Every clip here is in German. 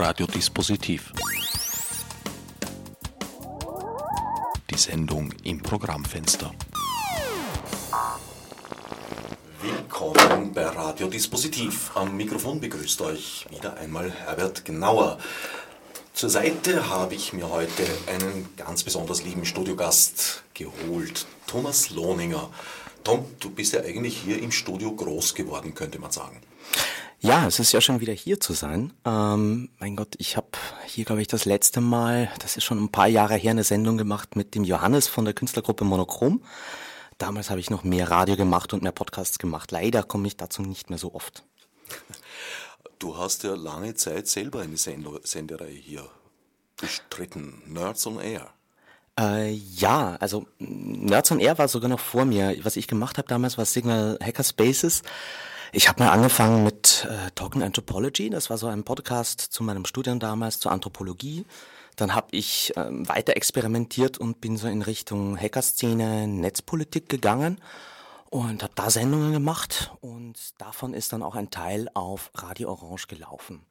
Radiodispositiv. Die Sendung im Programmfenster. Willkommen bei Radiodispositiv. Am Mikrofon begrüßt euch wieder einmal Herbert Gnauer. Zur Seite habe ich mir heute einen ganz besonders lieben Studiogast geholt, Thomas Lohninger. Tom, du bist ja eigentlich hier im Studio groß geworden, könnte man sagen. Ja, es ist ja schon wieder hier zu sein. Ähm, mein Gott, ich habe hier, glaube ich, das letzte Mal, das ist schon ein paar Jahre her, eine Sendung gemacht mit dem Johannes von der Künstlergruppe Monochrom. Damals habe ich noch mehr Radio gemacht und mehr Podcasts gemacht. Leider komme ich dazu nicht mehr so oft. Du hast ja lange Zeit selber eine Senderei hier bestritten, Nerds on Air. Äh, ja, also Nerds on Air war sogar noch vor mir. Was ich gemacht habe damals war Signal Hackerspaces. Ich habe mal angefangen mit äh, Talking Anthropology. Das war so ein Podcast zu meinem Studium damals, zur Anthropologie. Dann habe ich ähm, weiter experimentiert und bin so in Richtung Hackerszene, Netzpolitik gegangen und habe da Sendungen gemacht. Und davon ist dann auch ein Teil auf Radio Orange gelaufen.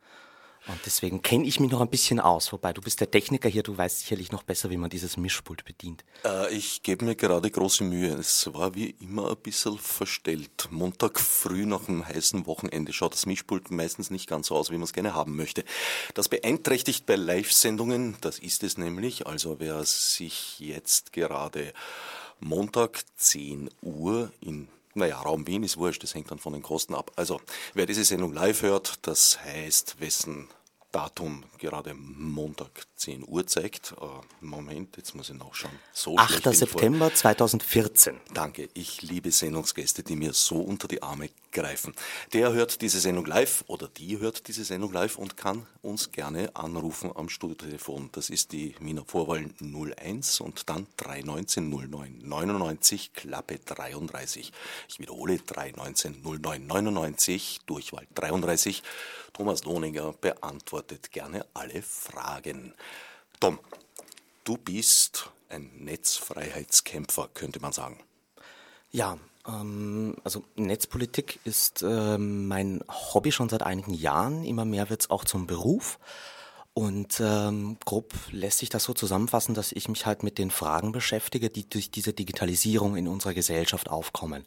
Und deswegen kenne ich mich noch ein bisschen aus. Wobei du bist der Techniker hier, du weißt sicherlich noch besser, wie man dieses Mischpult bedient. Äh, ich gebe mir gerade große Mühe. Es war wie immer ein bisschen verstellt. Montag früh nach einem heißen Wochenende schaut das Mischpult meistens nicht ganz so aus, wie man es gerne haben möchte. Das beeinträchtigt bei Live-Sendungen, das ist es nämlich. Also wer sich jetzt gerade Montag 10 Uhr in naja, Raum Wien ist wurscht, das hängt dann von den Kosten ab. Also, wer diese Sendung live hört, das heißt, wessen Datum gerade Montag 10 Uhr zeigt. Äh, Moment, jetzt muss ich nachschauen. So 8. September 2014. Danke, ich liebe Sendungsgäste, die mir so unter die Arme greifen. Der hört diese Sendung live oder die hört diese Sendung live und kann uns gerne anrufen am Studiotelefon. Das ist die Wiener Vorwahl 01 und dann 319 09 99 Klappe 33. Ich wiederhole 319 09 99 Durchwahl 33. Thomas Lohninger beantwortet gerne alle Fragen. Tom, du bist ein Netzfreiheitskämpfer, könnte man sagen. Ja, also Netzpolitik ist äh, mein Hobby schon seit einigen Jahren. Immer mehr wird es auch zum Beruf. Und ähm, grob lässt sich das so zusammenfassen, dass ich mich halt mit den Fragen beschäftige, die durch diese Digitalisierung in unserer Gesellschaft aufkommen.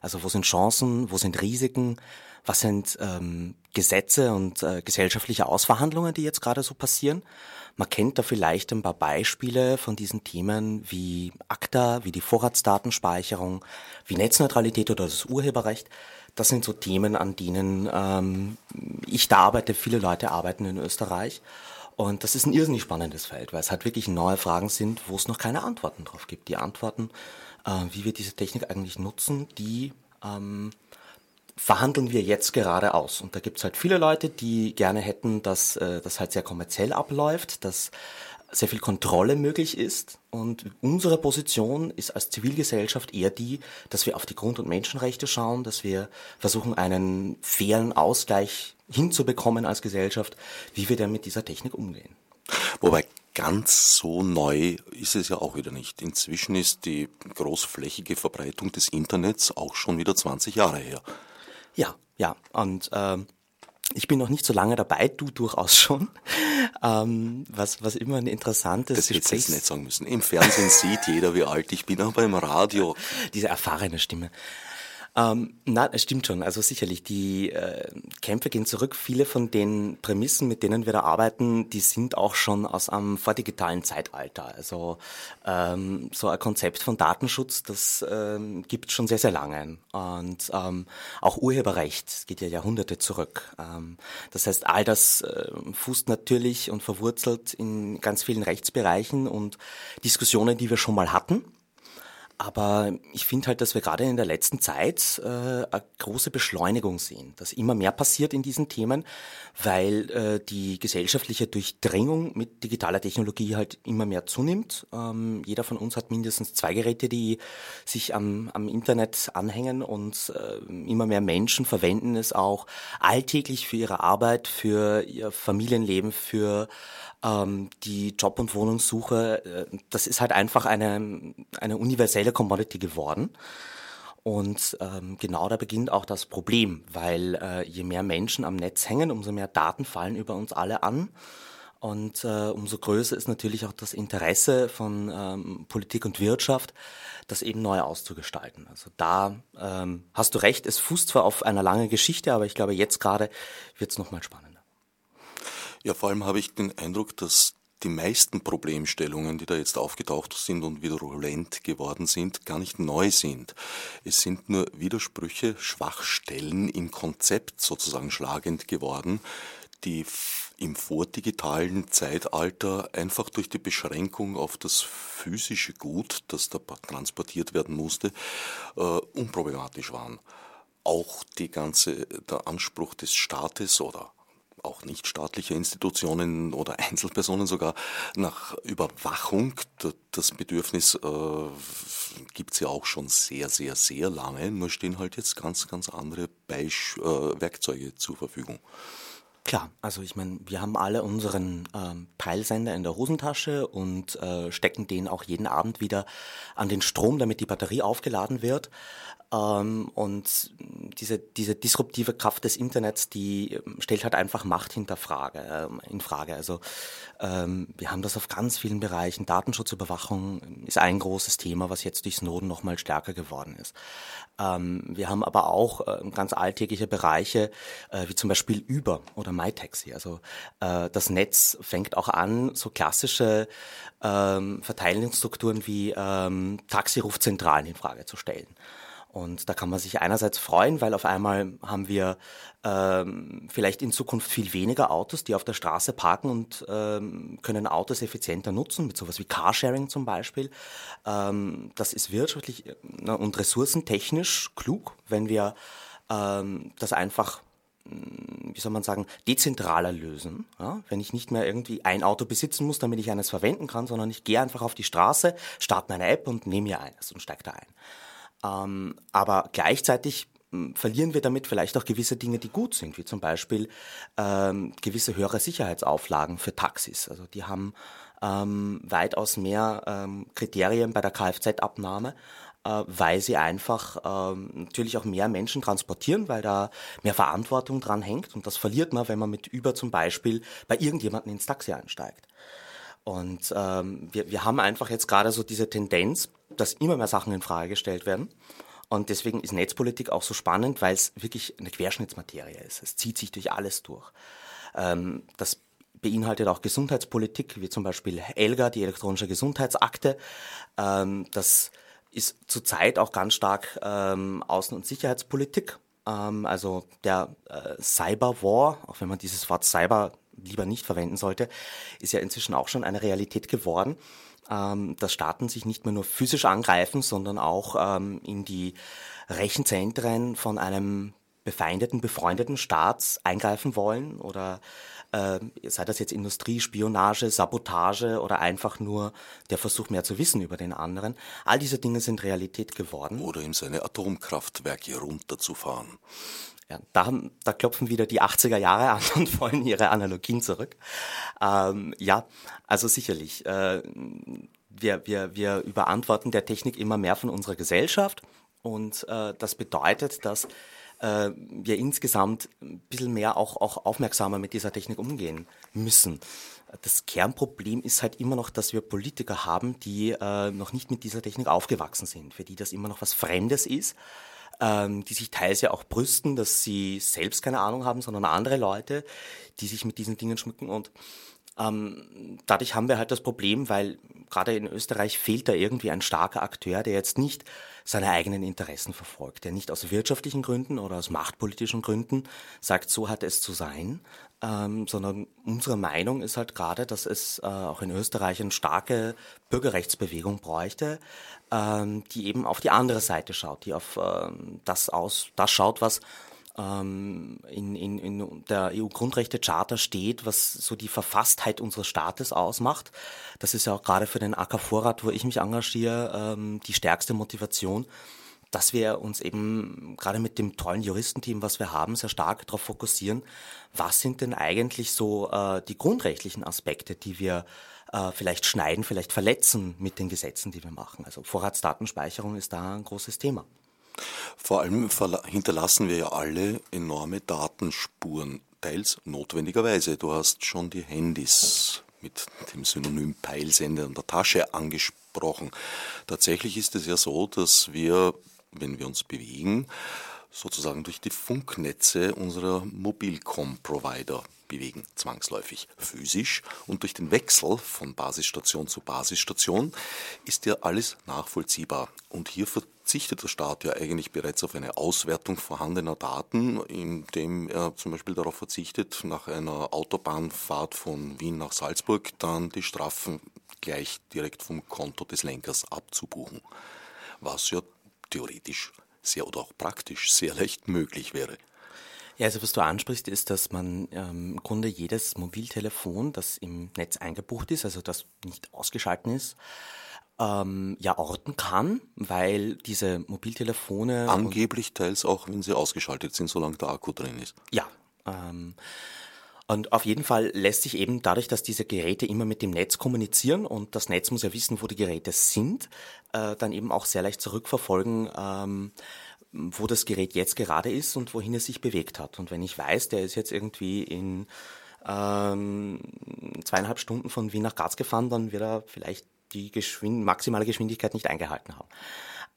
Also wo sind Chancen, wo sind Risiken, was sind ähm, Gesetze und äh, gesellschaftliche Ausverhandlungen, die jetzt gerade so passieren. Man kennt da vielleicht ein paar Beispiele von diesen Themen wie ACTA, wie die Vorratsdatenspeicherung, wie Netzneutralität oder das Urheberrecht. Das sind so Themen, an denen ähm, ich da arbeite, viele Leute arbeiten in Österreich. Und das ist ein irrsinnig spannendes Feld, weil es halt wirklich neue Fragen sind, wo es noch keine Antworten drauf gibt. Die Antworten, äh, wie wir diese Technik eigentlich nutzen, die ähm, verhandeln wir jetzt gerade aus. Und da gibt's halt viele Leute, die gerne hätten, dass äh, das halt sehr kommerziell abläuft, dass sehr viel Kontrolle möglich ist. Und unsere Position ist als Zivilgesellschaft eher die, dass wir auf die Grund- und Menschenrechte schauen, dass wir versuchen, einen fairen Ausgleich hinzubekommen als Gesellschaft, wie wir denn mit dieser Technik umgehen. Wobei ganz so neu ist es ja auch wieder nicht. Inzwischen ist die großflächige Verbreitung des Internets auch schon wieder 20 Jahre her. Ja, ja. Und ähm, ich bin noch nicht so lange dabei, du durchaus schon. Ähm, was, was immer ein interessantes Das hätte ich nicht sagen müssen. Im Fernsehen sieht jeder, wie alt ich bin, aber im Radio. Diese erfahrene Stimme. Ähm, na, es stimmt schon. Also sicherlich, die äh, Kämpfe gehen zurück. Viele von den Prämissen, mit denen wir da arbeiten, die sind auch schon aus einem vordigitalen Zeitalter. Also ähm, so ein Konzept von Datenschutz, das ähm, gibt schon sehr, sehr lange. Und ähm, auch Urheberrecht geht ja Jahrhunderte zurück. Ähm, das heißt, all das äh, fußt natürlich und verwurzelt in ganz vielen Rechtsbereichen und Diskussionen, die wir schon mal hatten aber ich finde halt, dass wir gerade in der letzten Zeit äh, eine große Beschleunigung sehen, dass immer mehr passiert in diesen Themen, weil äh, die gesellschaftliche Durchdringung mit digitaler Technologie halt immer mehr zunimmt. Ähm, jeder von uns hat mindestens zwei Geräte, die sich am, am Internet anhängen und äh, immer mehr Menschen verwenden es auch alltäglich für ihre Arbeit, für ihr Familienleben, für ähm, die Job- und Wohnungssuche, äh, das ist halt einfach eine, eine universelle Commodity geworden. Und ähm, genau da beginnt auch das Problem, weil äh, je mehr Menschen am Netz hängen, umso mehr Daten fallen über uns alle an. Und äh, umso größer ist natürlich auch das Interesse von ähm, Politik und Wirtschaft, das eben neu auszugestalten. Also da ähm, hast du recht, es fußt zwar auf einer langen Geschichte, aber ich glaube, jetzt gerade wird es nochmal spannender. Ja, vor allem habe ich den Eindruck, dass die meisten Problemstellungen, die da jetzt aufgetaucht sind und virulent geworden sind, gar nicht neu sind. Es sind nur Widersprüche, Schwachstellen im Konzept sozusagen schlagend geworden, die im vordigitalen Zeitalter einfach durch die Beschränkung auf das physische Gut, das da transportiert werden musste, äh, unproblematisch waren. Auch die ganze, der Anspruch des Staates oder auch nichtstaatliche Institutionen oder Einzelpersonen sogar nach Überwachung. Das Bedürfnis äh, gibt es ja auch schon sehr, sehr, sehr lange. Nur stehen halt jetzt ganz, ganz andere Beisch äh, Werkzeuge zur Verfügung. Klar, also ich meine, wir haben alle unseren ähm, Peilsender in der Hosentasche und äh, stecken den auch jeden Abend wieder an den Strom, damit die Batterie aufgeladen wird. Ähm, und diese, diese disruptive Kraft des Internets, die ähm, stellt halt einfach Macht hinter Frage, äh, in Frage. Also ähm, wir haben das auf ganz vielen Bereichen. Datenschutzüberwachung ist ein großes Thema, was jetzt durch Snowden nochmal stärker geworden ist. Ähm, wir haben aber auch ganz alltägliche Bereiche, äh, wie zum Beispiel Uber oder MyTaxi. Also äh, das Netz fängt auch an, so klassische ähm, Verteilungsstrukturen wie ähm, Taxirufzentralen in Frage zu stellen. Und da kann man sich einerseits freuen, weil auf einmal haben wir ähm, vielleicht in Zukunft viel weniger Autos, die auf der Straße parken und ähm, können Autos effizienter nutzen, mit sowas wie Carsharing zum Beispiel. Ähm, das ist wirtschaftlich äh, und ressourcentechnisch klug, wenn wir ähm, das einfach hm, wie soll man sagen, dezentraler lösen. Ja? Wenn ich nicht mehr irgendwie ein Auto besitzen muss, damit ich eines verwenden kann, sondern ich gehe einfach auf die Straße, starte meine App und nehme mir eines und steige da ein. Ähm, aber gleichzeitig hm, verlieren wir damit vielleicht auch gewisse Dinge, die gut sind, wie zum Beispiel ähm, gewisse höhere Sicherheitsauflagen für Taxis. Also die haben ähm, weitaus mehr ähm, Kriterien bei der Kfz-Abnahme, äh, weil sie einfach ähm, natürlich auch mehr Menschen transportieren, weil da mehr Verantwortung dran hängt. Und das verliert man, wenn man mit über zum Beispiel bei irgendjemandem ins Taxi einsteigt. Und ähm, wir, wir haben einfach jetzt gerade so diese Tendenz, dass immer mehr Sachen in Frage gestellt werden. Und deswegen ist Netzpolitik auch so spannend, weil es wirklich eine Querschnittsmaterie ist. Es zieht sich durch alles durch. Ähm, das beinhaltet auch Gesundheitspolitik, wie zum Beispiel ELGA, die elektronische Gesundheitsakte. Ähm, das ist zurzeit auch ganz stark ähm, Außen- und Sicherheitspolitik. Ähm, also der äh, Cyberwar, auch wenn man dieses Wort Cyber lieber nicht verwenden sollte, ist ja inzwischen auch schon eine Realität geworden, ähm, dass Staaten sich nicht mehr nur physisch angreifen, sondern auch ähm, in die Rechenzentren von einem befeindeten, befreundeten Staat eingreifen wollen oder äh, sei das jetzt Industrie, Spionage, Sabotage oder einfach nur der Versuch, mehr zu wissen über den anderen. All diese Dinge sind Realität geworden. Oder ihm seine Atomkraftwerke runterzufahren. Ja, da, da klopfen wieder die 80er Jahre an und wollen ihre Analogien zurück. Ähm, ja, also sicherlich. Äh, wir, wir, wir überantworten der Technik immer mehr von unserer Gesellschaft und äh, das bedeutet, dass äh, wir insgesamt ein bisschen mehr auch, auch aufmerksamer mit dieser Technik umgehen müssen. Das Kernproblem ist halt immer noch, dass wir Politiker haben, die äh, noch nicht mit dieser Technik aufgewachsen sind, für die das immer noch was Fremdes ist ähm, die sich teils ja auch brüsten, dass sie selbst keine Ahnung haben, sondern andere Leute, die sich mit diesen Dingen schmücken. Und ähm, dadurch haben wir halt das Problem, weil gerade in Österreich fehlt da irgendwie ein starker Akteur, der jetzt nicht seine eigenen Interessen verfolgt, der nicht aus wirtschaftlichen Gründen oder aus machtpolitischen Gründen sagt, so hat es zu sein, ähm, sondern unsere Meinung ist halt gerade, dass es äh, auch in Österreich eine starke Bürgerrechtsbewegung bräuchte, ähm, die eben auf die andere Seite schaut, die auf ähm, das aus, das schaut, was ähm, in, in, in der EU-Grundrechte-Charta steht, was so die Verfasstheit unseres Staates ausmacht. Das ist ja auch gerade für den AK-Vorrat, wo ich mich engagiere, ähm, die stärkste Motivation dass wir uns eben gerade mit dem tollen Juristenteam, was wir haben, sehr stark darauf fokussieren, was sind denn eigentlich so äh, die grundrechtlichen Aspekte, die wir äh, vielleicht schneiden, vielleicht verletzen mit den Gesetzen, die wir machen. Also Vorratsdatenspeicherung ist da ein großes Thema. Vor allem hinterlassen wir ja alle enorme Datenspuren, teils notwendigerweise. Du hast schon die Handys mit dem Synonym Peilsender in der Tasche angesprochen. Tatsächlich ist es ja so, dass wir, wenn wir uns bewegen, sozusagen durch die Funknetze unserer Mobilcom-Provider bewegen, zwangsläufig physisch. Und durch den Wechsel von Basisstation zu Basisstation ist ja alles nachvollziehbar. Und hier verzichtet der Staat ja eigentlich bereits auf eine Auswertung vorhandener Daten, indem er zum Beispiel darauf verzichtet, nach einer Autobahnfahrt von Wien nach Salzburg dann die Strafen gleich direkt vom Konto des Lenkers abzubuchen. Was ja theoretisch sehr oder auch praktisch sehr leicht möglich wäre. Ja, also was du ansprichst, ist, dass man ähm, im Grunde jedes Mobiltelefon, das im Netz eingebucht ist, also das nicht ausgeschalten ist, ähm, ja orten kann, weil diese Mobiltelefone angeblich teils auch, wenn sie ausgeschaltet sind, solange der Akku drin ist. Ja. Ähm, und auf jeden Fall lässt sich eben dadurch, dass diese Geräte immer mit dem Netz kommunizieren und das Netz muss ja wissen, wo die Geräte sind, äh, dann eben auch sehr leicht zurückverfolgen, ähm, wo das Gerät jetzt gerade ist und wohin es sich bewegt hat. Und wenn ich weiß, der ist jetzt irgendwie in ähm, zweieinhalb Stunden von Wien nach Graz gefahren, dann wird er vielleicht die Geschwind maximale Geschwindigkeit nicht eingehalten haben.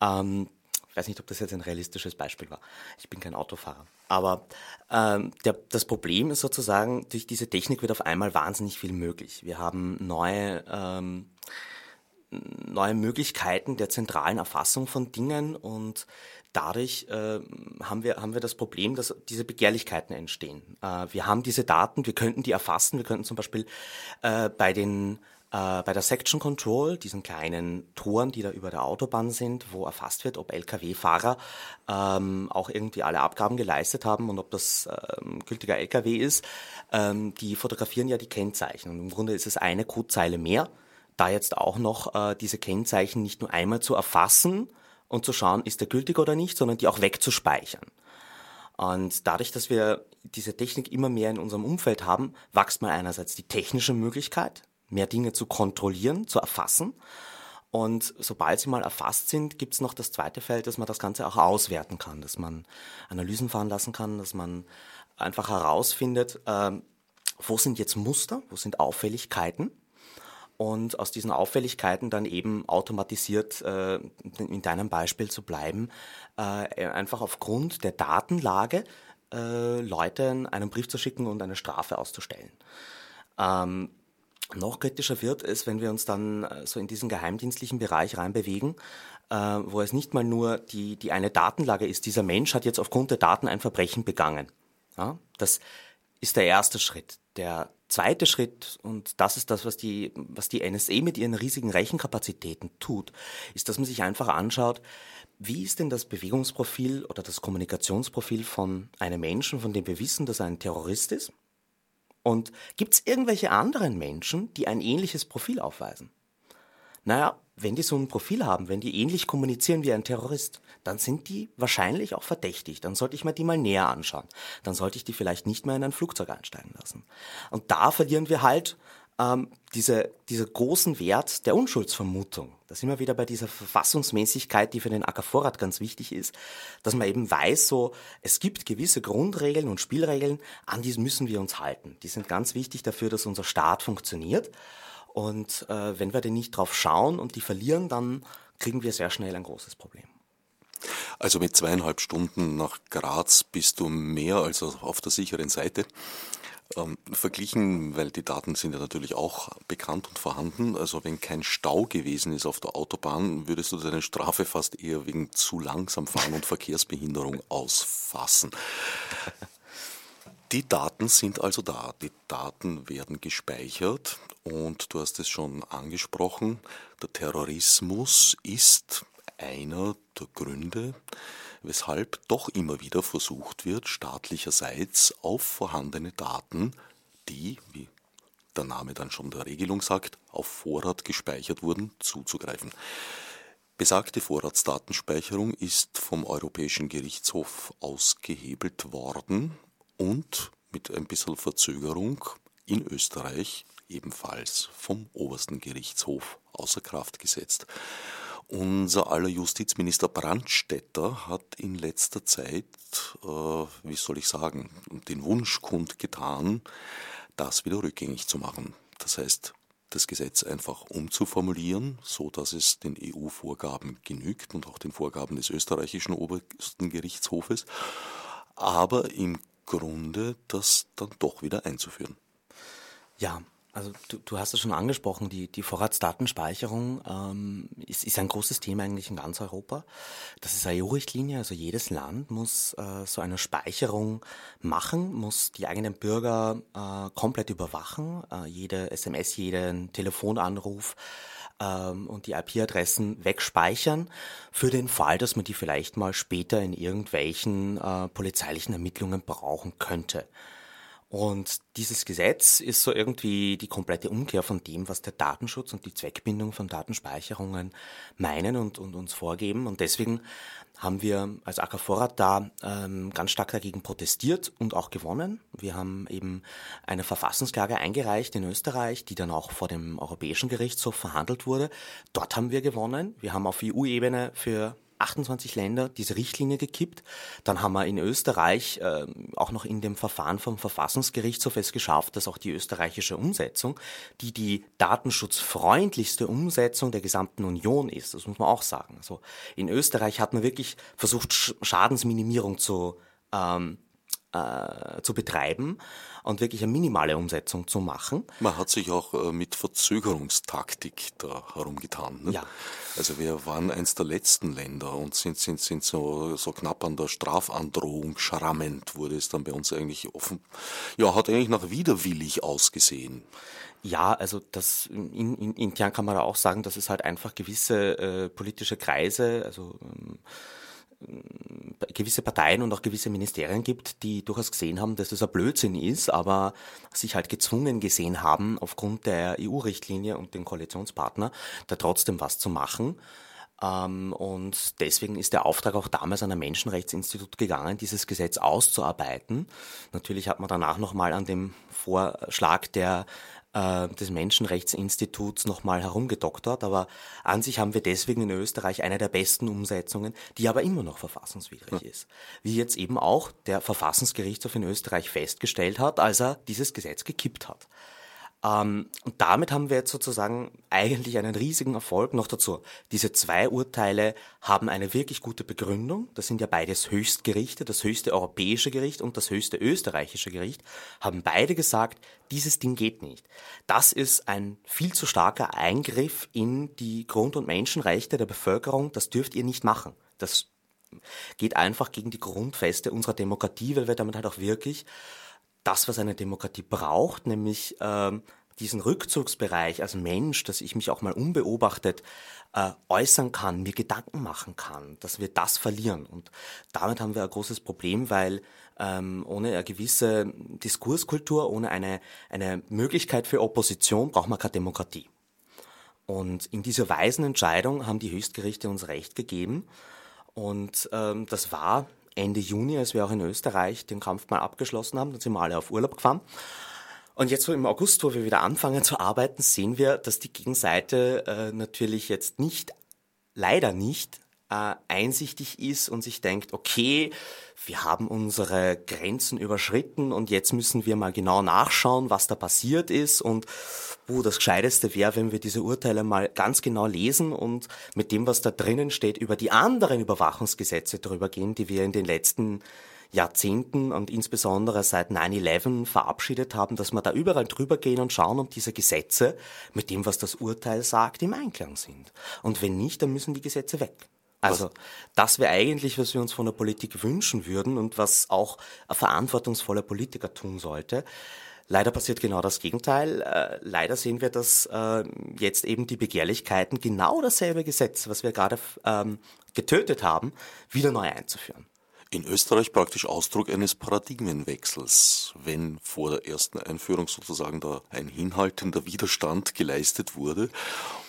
Ähm, ich weiß nicht, ob das jetzt ein realistisches Beispiel war. Ich bin kein Autofahrer. Aber ähm, der, das Problem ist sozusagen, durch diese Technik wird auf einmal wahnsinnig viel möglich. Wir haben neue ähm, neue Möglichkeiten der zentralen Erfassung von Dingen und dadurch äh, haben, wir, haben wir das Problem, dass diese Begehrlichkeiten entstehen. Äh, wir haben diese Daten, wir könnten die erfassen, wir könnten zum Beispiel äh, bei den äh, bei der Section Control, diesen kleinen Toren, die da über der Autobahn sind, wo erfasst wird, ob Lkw-Fahrer ähm, auch irgendwie alle Abgaben geleistet haben und ob das ähm, gültiger Lkw ist, ähm, die fotografieren ja die Kennzeichen. Und im Grunde ist es eine Codezeile mehr, da jetzt auch noch äh, diese Kennzeichen nicht nur einmal zu erfassen, und zu schauen, ist der gültig oder nicht, sondern die auch wegzuspeichern. Und dadurch, dass wir diese Technik immer mehr in unserem Umfeld haben, wächst mal einerseits die technische Möglichkeit, mehr Dinge zu kontrollieren, zu erfassen. Und sobald sie mal erfasst sind, gibt es noch das zweite Feld, dass man das Ganze auch auswerten kann, dass man Analysen fahren lassen kann, dass man einfach herausfindet, äh, wo sind jetzt Muster, wo sind Auffälligkeiten und aus diesen Auffälligkeiten dann eben automatisiert, äh, in deinem Beispiel zu bleiben, äh, einfach aufgrund der Datenlage äh, Leuten einen Brief zu schicken und eine Strafe auszustellen. Ähm, noch kritischer wird es, wenn wir uns dann äh, so in diesen geheimdienstlichen Bereich reinbewegen, äh, wo es nicht mal nur die, die eine Datenlage ist, dieser Mensch hat jetzt aufgrund der Daten ein Verbrechen begangen. Ja, das ist der erste Schritt. Der zweite Schritt, und das ist das, was die, was die NSA mit ihren riesigen Rechenkapazitäten tut, ist, dass man sich einfach anschaut, wie ist denn das Bewegungsprofil oder das Kommunikationsprofil von einem Menschen, von dem wir wissen, dass er ein Terrorist ist? Und gibt es irgendwelche anderen Menschen, die ein ähnliches Profil aufweisen? Naja, wenn die so ein Profil haben, wenn die ähnlich kommunizieren wie ein Terrorist, dann sind die wahrscheinlich auch verdächtig. Dann sollte ich mir die mal näher anschauen. Dann sollte ich die vielleicht nicht mehr in ein Flugzeug einsteigen lassen. Und da verlieren wir halt ähm, diese, diese großen Wert der Unschuldsvermutung. Da sind wir wieder bei dieser Verfassungsmäßigkeit, die für den AK Vorrat ganz wichtig ist, dass man eben weiß, so, es gibt gewisse Grundregeln und Spielregeln, an die müssen wir uns halten. Die sind ganz wichtig dafür, dass unser Staat funktioniert. Und äh, wenn wir denn nicht drauf schauen und die verlieren, dann kriegen wir sehr schnell ein großes Problem. Also mit zweieinhalb Stunden nach Graz bist du mehr als auf der sicheren Seite. Ähm, verglichen, weil die Daten sind ja natürlich auch bekannt und vorhanden. Also wenn kein Stau gewesen ist auf der Autobahn, würdest du deine Strafe fast eher wegen zu langsam fahren und Verkehrsbehinderung ausfassen. Die Daten sind also da. Die Daten werden gespeichert und du hast es schon angesprochen, der Terrorismus ist einer der Gründe, weshalb doch immer wieder versucht wird, staatlicherseits auf vorhandene Daten, die, wie der Name dann schon der Regelung sagt, auf Vorrat gespeichert wurden, zuzugreifen. Besagte Vorratsdatenspeicherung ist vom Europäischen Gerichtshof ausgehebelt worden und mit ein bisschen Verzögerung in Österreich ebenfalls vom obersten Gerichtshof außer Kraft gesetzt. Unser aller Justizminister Brandstetter hat in letzter Zeit, äh, wie soll ich sagen, den Wunsch kundgetan, das wieder rückgängig zu machen. Das heißt, das Gesetz einfach umzuformulieren, so dass es den EU-Vorgaben genügt und auch den Vorgaben des österreichischen obersten Gerichtshofes, aber im Grunde das dann doch wieder einzuführen. Ja, also du, du hast es schon angesprochen, die, die Vorratsdatenspeicherung ähm, ist, ist ein großes Thema eigentlich in ganz Europa. Das ist eine EU-Richtlinie, also jedes Land muss äh, so eine Speicherung machen, muss die eigenen Bürger äh, komplett überwachen, äh, jede SMS, jeden Telefonanruf ähm, und die IP-Adressen wegspeichern, für den Fall, dass man die vielleicht mal später in irgendwelchen äh, polizeilichen Ermittlungen brauchen könnte. Und dieses Gesetz ist so irgendwie die komplette Umkehr von dem, was der Datenschutz und die Zweckbindung von Datenspeicherungen meinen und, und uns vorgeben. Und deswegen haben wir als AK Vorrat da ähm, ganz stark dagegen protestiert und auch gewonnen. Wir haben eben eine Verfassungsklage eingereicht in Österreich, die dann auch vor dem Europäischen Gerichtshof verhandelt wurde. Dort haben wir gewonnen. Wir haben auf EU-Ebene für 28 Länder diese Richtlinie gekippt. Dann haben wir in Österreich äh, auch noch in dem Verfahren vom Verfassungsgerichtshof es geschafft, dass auch die österreichische Umsetzung, die die datenschutzfreundlichste Umsetzung der gesamten Union ist, das muss man auch sagen. Also in Österreich hat man wirklich versucht, Schadensminimierung zu ähm, äh, zu betreiben und wirklich eine minimale Umsetzung zu machen. Man hat sich auch äh, mit Verzögerungstaktik da herumgetan. Ne? Ja. Also wir waren eins der letzten Länder und sind, sind, sind so, so knapp an der Strafandrohung schrammend, wurde es dann bei uns eigentlich offen. Ja, hat eigentlich nach widerwillig ausgesehen. Ja, also das in, in, intern kann man auch sagen, dass es halt einfach gewisse äh, politische Kreise, also ähm, gewisse Parteien und auch gewisse Ministerien gibt, die durchaus gesehen haben, dass das ein Blödsinn ist, aber sich halt gezwungen gesehen haben, aufgrund der EU-Richtlinie und den Koalitionspartner, da trotzdem was zu machen. Ähm, und deswegen ist der Auftrag auch damals an ein Menschenrechtsinstitut gegangen, dieses Gesetz auszuarbeiten. Natürlich hat man danach nochmal an dem Vorschlag der äh, des Menschenrechtsinstituts nochmal herumgedoktert, aber an sich haben wir deswegen in Österreich eine der besten Umsetzungen, die aber immer noch verfassungswidrig ja. ist. Wie jetzt eben auch der Verfassungsgerichtshof in Österreich festgestellt hat, als er dieses Gesetz gekippt hat. Ähm, und damit haben wir jetzt sozusagen eigentlich einen riesigen Erfolg. Noch dazu, diese zwei Urteile haben eine wirklich gute Begründung. Das sind ja beides Höchstgerichte, das höchste europäische Gericht und das höchste österreichische Gericht, haben beide gesagt, dieses Ding geht nicht. Das ist ein viel zu starker Eingriff in die Grund- und Menschenrechte der Bevölkerung. Das dürft ihr nicht machen. Das geht einfach gegen die Grundfeste unserer Demokratie, weil wir damit halt auch wirklich das, was eine Demokratie braucht, nämlich ähm, diesen Rückzugsbereich als Mensch, dass ich mich auch mal unbeobachtet äh, äußern kann, mir Gedanken machen kann, dass wir das verlieren. Und damit haben wir ein großes Problem, weil ähm, ohne eine gewisse Diskurskultur, ohne eine, eine Möglichkeit für Opposition braucht man keine Demokratie. Und in dieser weisen Entscheidung haben die Höchstgerichte uns Recht gegeben. Und ähm, das war Ende Juni, als wir auch in Österreich den Kampf mal abgeschlossen haben, dann sind wir alle auf Urlaub gefahren. Und jetzt so im August, wo wir wieder anfangen zu arbeiten, sehen wir, dass die Gegenseite äh, natürlich jetzt nicht, leider nicht, äh, einsichtig ist und sich denkt, okay, wir haben unsere Grenzen überschritten und jetzt müssen wir mal genau nachschauen, was da passiert ist und wo das Gescheiteste wäre, wenn wir diese Urteile mal ganz genau lesen und mit dem, was da drinnen steht, über die anderen Überwachungsgesetze drüber gehen, die wir in den letzten Jahrzehnten und insbesondere seit 9-11 verabschiedet haben, dass wir da überall drüber gehen und schauen, ob diese Gesetze mit dem, was das Urteil sagt, im Einklang sind. Und wenn nicht, dann müssen die Gesetze weg. Also das wäre eigentlich, was wir uns von der Politik wünschen würden und was auch ein verantwortungsvoller Politiker tun sollte. Leider passiert genau das Gegenteil. Äh, leider sehen wir, dass äh, jetzt eben die Begehrlichkeiten genau dasselbe Gesetz, was wir gerade ähm, getötet haben, wieder neu einzuführen. In Österreich praktisch Ausdruck eines Paradigmenwechsels, wenn vor der ersten Einführung sozusagen da ein hinhaltender Widerstand geleistet wurde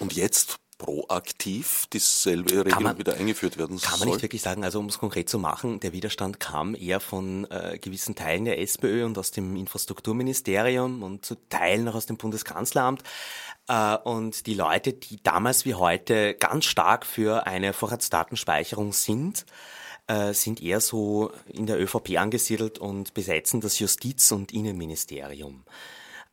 und jetzt proaktiv dieselbe Regelung man, wieder eingeführt werden soll? Kann man nicht wirklich sagen. Also um es konkret zu machen, der Widerstand kam eher von äh, gewissen Teilen der SPÖ und aus dem Infrastrukturministerium und zu Teilen auch aus dem Bundeskanzleramt. Äh, und die Leute, die damals wie heute ganz stark für eine Vorratsdatenspeicherung sind, äh, sind eher so in der ÖVP angesiedelt und besetzen das Justiz- und Innenministerium.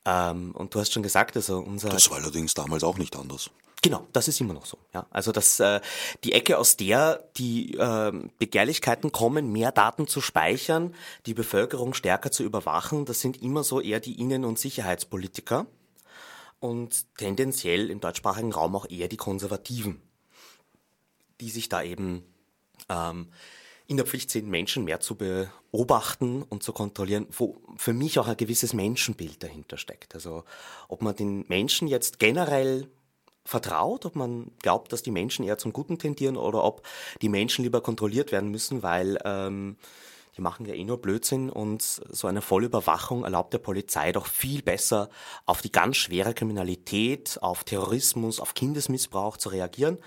Ähm, und du hast schon gesagt, also unser. Das war allerdings damals auch nicht anders. Genau, das ist immer noch so. Ja, also das, äh, die Ecke, aus der die äh, Begehrlichkeiten kommen, mehr Daten zu speichern, die Bevölkerung stärker zu überwachen, das sind immer so eher die Innen- und Sicherheitspolitiker und tendenziell im deutschsprachigen Raum auch eher die Konservativen, die sich da eben ähm, in der Pflicht sehen, Menschen mehr zu beobachten und zu kontrollieren, wo für mich auch ein gewisses Menschenbild dahinter steckt. Also ob man den Menschen jetzt generell vertraut, ob man glaubt, dass die Menschen eher zum Guten tendieren oder ob die Menschen lieber kontrolliert werden müssen, weil ähm, die machen ja eh nur Blödsinn und so eine Vollüberwachung erlaubt der Polizei doch viel besser auf die ganz schwere Kriminalität, auf Terrorismus, auf Kindesmissbrauch zu reagieren.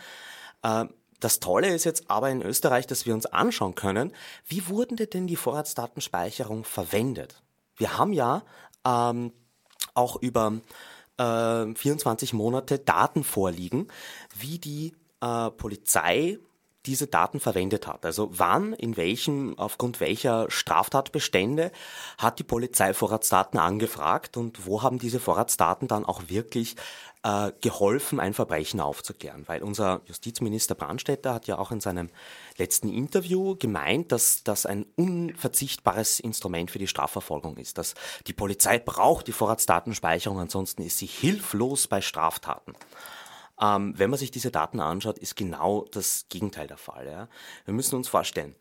Äh, das Tolle ist jetzt aber in Österreich, dass wir uns anschauen können, wie wurden denn die Vorratsdatenspeicherung verwendet? Wir haben ja ähm, auch über äh, 24 Monate Daten vorliegen, wie die äh, Polizei diese Daten verwendet hat. Also wann, in welchem, aufgrund welcher Straftatbestände hat die Polizei Vorratsdaten angefragt und wo haben diese Vorratsdaten dann auch wirklich äh, geholfen, ein Verbrechen aufzuklären. Weil unser Justizminister Brandstätter hat ja auch in seinem letzten Interview gemeint, dass das ein unverzichtbares Instrument für die Strafverfolgung ist. Dass die Polizei braucht die Vorratsdatenspeicherung, ansonsten ist sie hilflos bei Straftaten. Ähm, wenn man sich diese Daten anschaut, ist genau das Gegenteil der Fall. Ja? Wir müssen uns vorstellen,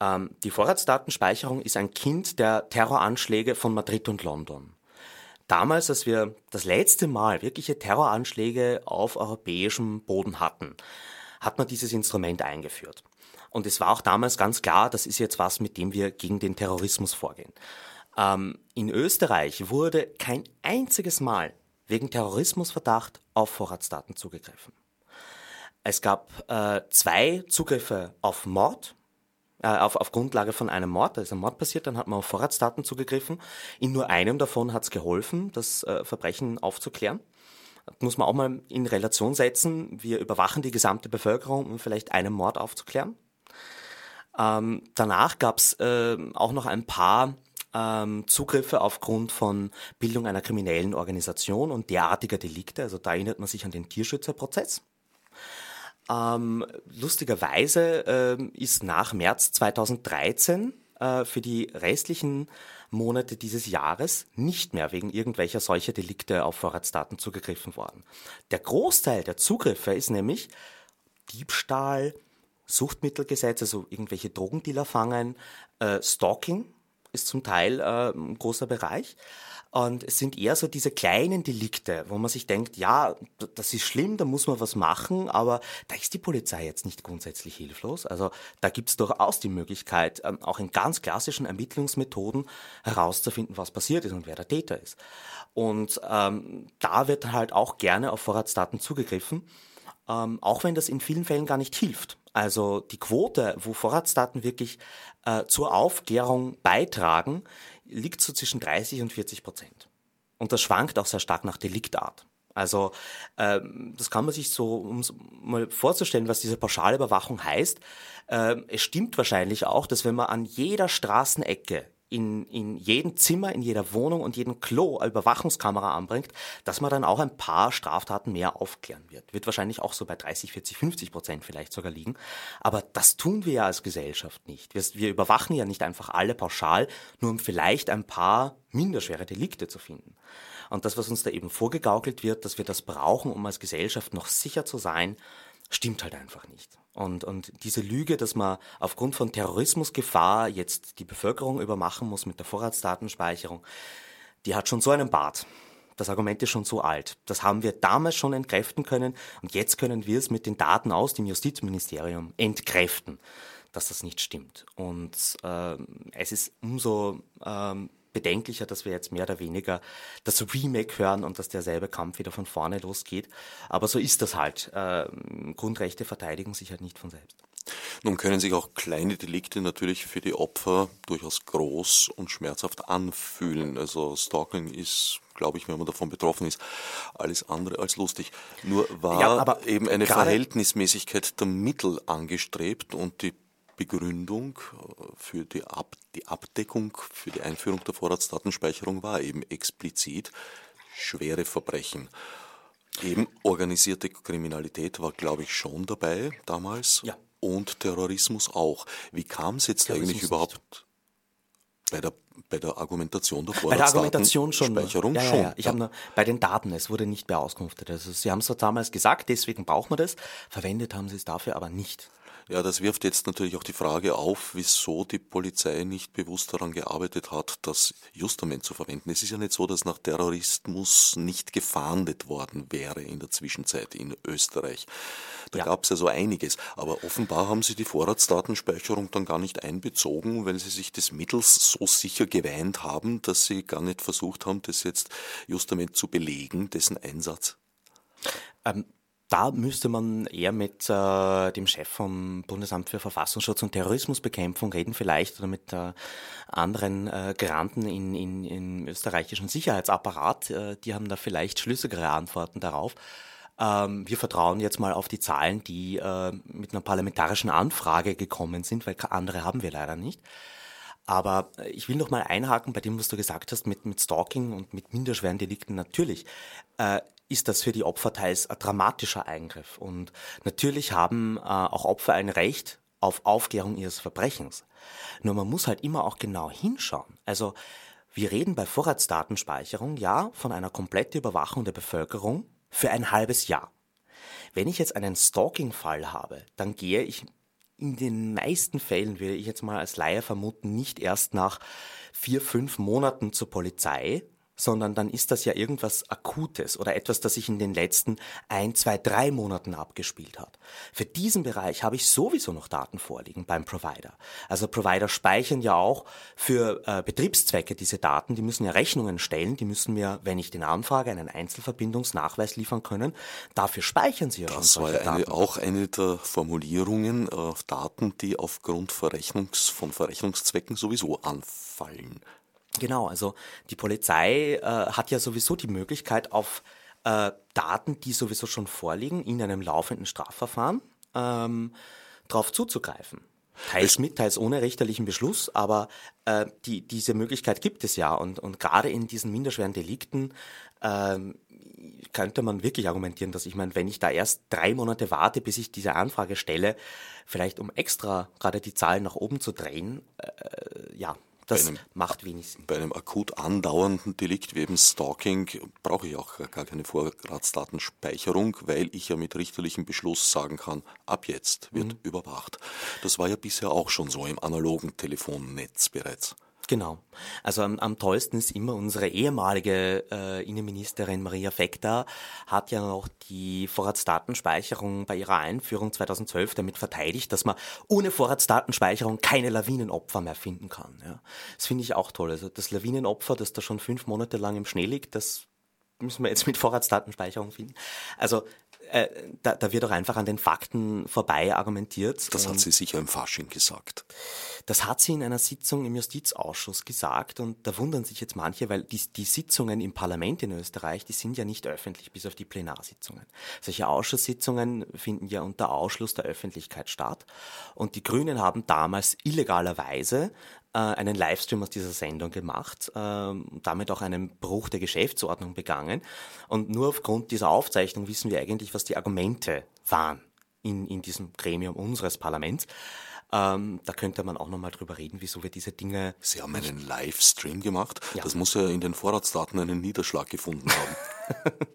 ähm, die Vorratsdatenspeicherung ist ein Kind der Terroranschläge von Madrid und London. Damals, als wir das letzte Mal wirkliche Terroranschläge auf europäischem Boden hatten, hat man dieses Instrument eingeführt. Und es war auch damals ganz klar, das ist jetzt was, mit dem wir gegen den Terrorismus vorgehen. Ähm, in Österreich wurde kein einziges Mal wegen Terrorismusverdacht auf Vorratsdaten zugegriffen. Es gab äh, zwei Zugriffe auf Mord äh, auf, auf Grundlage von einem Mord, da ist ein Mord passiert, dann hat man auf Vorratsdaten zugegriffen. In nur einem davon hat es geholfen, das äh, Verbrechen aufzuklären. Das muss man auch mal in Relation setzen. Wir überwachen die gesamte Bevölkerung, um vielleicht einen Mord aufzuklären. Ähm, danach gab es äh, auch noch ein paar ähm, Zugriffe aufgrund von Bildung einer kriminellen Organisation und derartiger Delikte. Also da erinnert man sich an den Tierschützerprozess. Ähm, lustigerweise äh, ist nach März 2013 äh, für die restlichen Monate dieses Jahres nicht mehr wegen irgendwelcher solcher Delikte auf Vorratsdaten zugegriffen worden. Der Großteil der Zugriffe ist nämlich Diebstahl, Suchtmittelgesetz, also irgendwelche Drogendealer fangen, äh, Stalking ist zum Teil äh, ein großer Bereich. Und es sind eher so diese kleinen Delikte, wo man sich denkt, ja, das ist schlimm, da muss man was machen, aber da ist die Polizei jetzt nicht grundsätzlich hilflos. Also da gibt es durchaus die Möglichkeit, ähm, auch in ganz klassischen Ermittlungsmethoden herauszufinden, was passiert ist und wer der Täter ist. Und ähm, da wird halt auch gerne auf Vorratsdaten zugegriffen, ähm, auch wenn das in vielen Fällen gar nicht hilft. Also die Quote, wo Vorratsdaten wirklich äh, zur Aufklärung beitragen, liegt so zwischen 30 und 40 Prozent. Und das schwankt auch sehr stark nach Deliktart. Also ähm, das kann man sich so, um mal vorzustellen, was diese Pauschalüberwachung heißt. Ähm, es stimmt wahrscheinlich auch, dass wenn man an jeder Straßenecke in, in jedem Zimmer, in jeder Wohnung und jedem Klo eine Überwachungskamera anbringt, dass man dann auch ein paar Straftaten mehr aufklären wird. Wird wahrscheinlich auch so bei 30, 40, 50 Prozent vielleicht sogar liegen. Aber das tun wir ja als Gesellschaft nicht. Wir, wir überwachen ja nicht einfach alle pauschal, nur um vielleicht ein paar minderschwere Delikte zu finden. Und das, was uns da eben vorgegaukelt wird, dass wir das brauchen, um als Gesellschaft noch sicher zu sein, stimmt halt einfach nicht. Und, und diese Lüge, dass man aufgrund von Terrorismusgefahr jetzt die Bevölkerung übermachen muss mit der Vorratsdatenspeicherung, die hat schon so einen Bart. Das Argument ist schon so alt. Das haben wir damals schon entkräften können und jetzt können wir es mit den Daten aus dem Justizministerium entkräften, dass das nicht stimmt. Und äh, es ist umso äh, bedenklicher, dass wir jetzt mehr oder weniger das Remake hören und dass derselbe Kampf wieder von vorne losgeht. Aber so ist das halt. Äh, Grundrechte verteidigen sich halt nicht von selbst. Nun können sich auch kleine Delikte natürlich für die Opfer durchaus groß und schmerzhaft anfühlen. Also Stalking ist, glaube ich, wenn man davon betroffen ist, alles andere als lustig. Nur war ja, eben eine Verhältnismäßigkeit der Mittel angestrebt und die Begründung äh, für die, Ab die Abdeckung, für die Einführung der Vorratsdatenspeicherung war eben explizit schwere Verbrechen. Eben organisierte Kriminalität war, glaube ich, schon dabei damals. Ja. Und Terrorismus auch. Wie kam es jetzt Terrorismus eigentlich überhaupt bei der, bei der Argumentation der Bei der Argumentation schon. Ja, ja, ja. Ich ja. habe nur bei den Daten, es wurde nicht beauskunftet. Also Sie haben es damals gesagt, deswegen braucht man das. Verwendet haben Sie es dafür aber nicht. Ja, das wirft jetzt natürlich auch die Frage auf, wieso die Polizei nicht bewusst daran gearbeitet hat, das Justament zu verwenden. Es ist ja nicht so, dass nach Terrorismus nicht gefahndet worden wäre in der Zwischenzeit in Österreich. Da ja. gab es ja so einiges. Aber offenbar haben sie die Vorratsdatenspeicherung dann gar nicht einbezogen, weil sie sich des Mittels so sicher geweint haben, dass sie gar nicht versucht haben, das jetzt Justament zu belegen, dessen Einsatz. Ähm da müsste man eher mit äh, dem Chef vom Bundesamt für Verfassungsschutz und Terrorismusbekämpfung reden, vielleicht, oder mit äh, anderen äh, Garanten in, in, im österreichischen Sicherheitsapparat. Äh, die haben da vielleicht schlüssigere Antworten darauf. Ähm, wir vertrauen jetzt mal auf die Zahlen, die äh, mit einer parlamentarischen Anfrage gekommen sind, weil andere haben wir leider nicht. Aber ich will noch mal einhaken bei dem, was du gesagt hast mit, mit Stalking und mit minderschweren Delikten. Natürlich, äh, ist das für die Opfer teils ein dramatischer Eingriff. Und natürlich haben äh, auch Opfer ein Recht auf Aufklärung ihres Verbrechens. Nur man muss halt immer auch genau hinschauen. Also wir reden bei Vorratsdatenspeicherung ja von einer kompletten Überwachung der Bevölkerung für ein halbes Jahr. Wenn ich jetzt einen Stalking-Fall habe, dann gehe ich in den meisten Fällen, würde ich jetzt mal als Laie vermuten, nicht erst nach vier, fünf Monaten zur Polizei, sondern dann ist das ja irgendwas Akutes oder etwas, das sich in den letzten ein, zwei, drei Monaten abgespielt hat. Für diesen Bereich habe ich sowieso noch Daten vorliegen beim Provider. Also Provider speichern ja auch für äh, Betriebszwecke diese Daten, die müssen ja Rechnungen stellen, die müssen mir, wenn ich den anfrage, einen Einzelverbindungsnachweis liefern können. Dafür speichern sie ja das schon Das war eine, auch eine der Formulierungen äh, Daten, die aufgrund Verrechnungs, von Verrechnungszwecken sowieso anfallen. Genau, also die Polizei äh, hat ja sowieso die Möglichkeit auf äh, Daten, die sowieso schon vorliegen, in einem laufenden Strafverfahren ähm, darauf zuzugreifen. Teils mit, teils ohne richterlichen Beschluss, aber äh, die, diese Möglichkeit gibt es ja. Und, und gerade in diesen minderschweren Delikten ähm, könnte man wirklich argumentieren, dass ich meine, wenn ich da erst drei Monate warte, bis ich diese Anfrage stelle, vielleicht um extra gerade die Zahlen nach oben zu drehen, äh, ja, das einem, macht wenig Sinn. Bei einem akut andauernden Delikt wie eben Stalking brauche ich auch gar keine Vorratsdatenspeicherung, weil ich ja mit richterlichem Beschluss sagen kann, ab jetzt wird mhm. überwacht. Das war ja bisher auch schon so im analogen Telefonnetz bereits. Genau. Also am, am tollsten ist immer unsere ehemalige äh, Innenministerin Maria Fekta hat ja noch die Vorratsdatenspeicherung bei ihrer Einführung 2012 damit verteidigt, dass man ohne Vorratsdatenspeicherung keine Lawinenopfer mehr finden kann. Ja. Das finde ich auch toll. Also das Lawinenopfer, das da schon fünf Monate lang im Schnee liegt, das müssen wir jetzt mit Vorratsdatenspeicherung finden. Also äh, da, da wird auch einfach an den Fakten vorbei argumentiert. Das hat sie sicher im Fasching gesagt. Das hat sie in einer Sitzung im Justizausschuss gesagt und da wundern sich jetzt manche, weil die, die Sitzungen im Parlament in Österreich, die sind ja nicht öffentlich, bis auf die Plenarsitzungen. Solche Ausschusssitzungen finden ja unter Ausschluss der Öffentlichkeit statt und die Grünen haben damals illegalerweise einen Livestream aus dieser Sendung gemacht, äh, damit auch einen Bruch der Geschäftsordnung begangen. Und nur aufgrund dieser Aufzeichnung wissen wir eigentlich, was die Argumente waren in, in diesem Gremium unseres Parlaments. Ähm, da könnte man auch nochmal drüber reden, wieso wir diese Dinge. Sie haben einen Livestream gemacht. Ja. Das muss ja in den Vorratsdaten einen Niederschlag gefunden haben.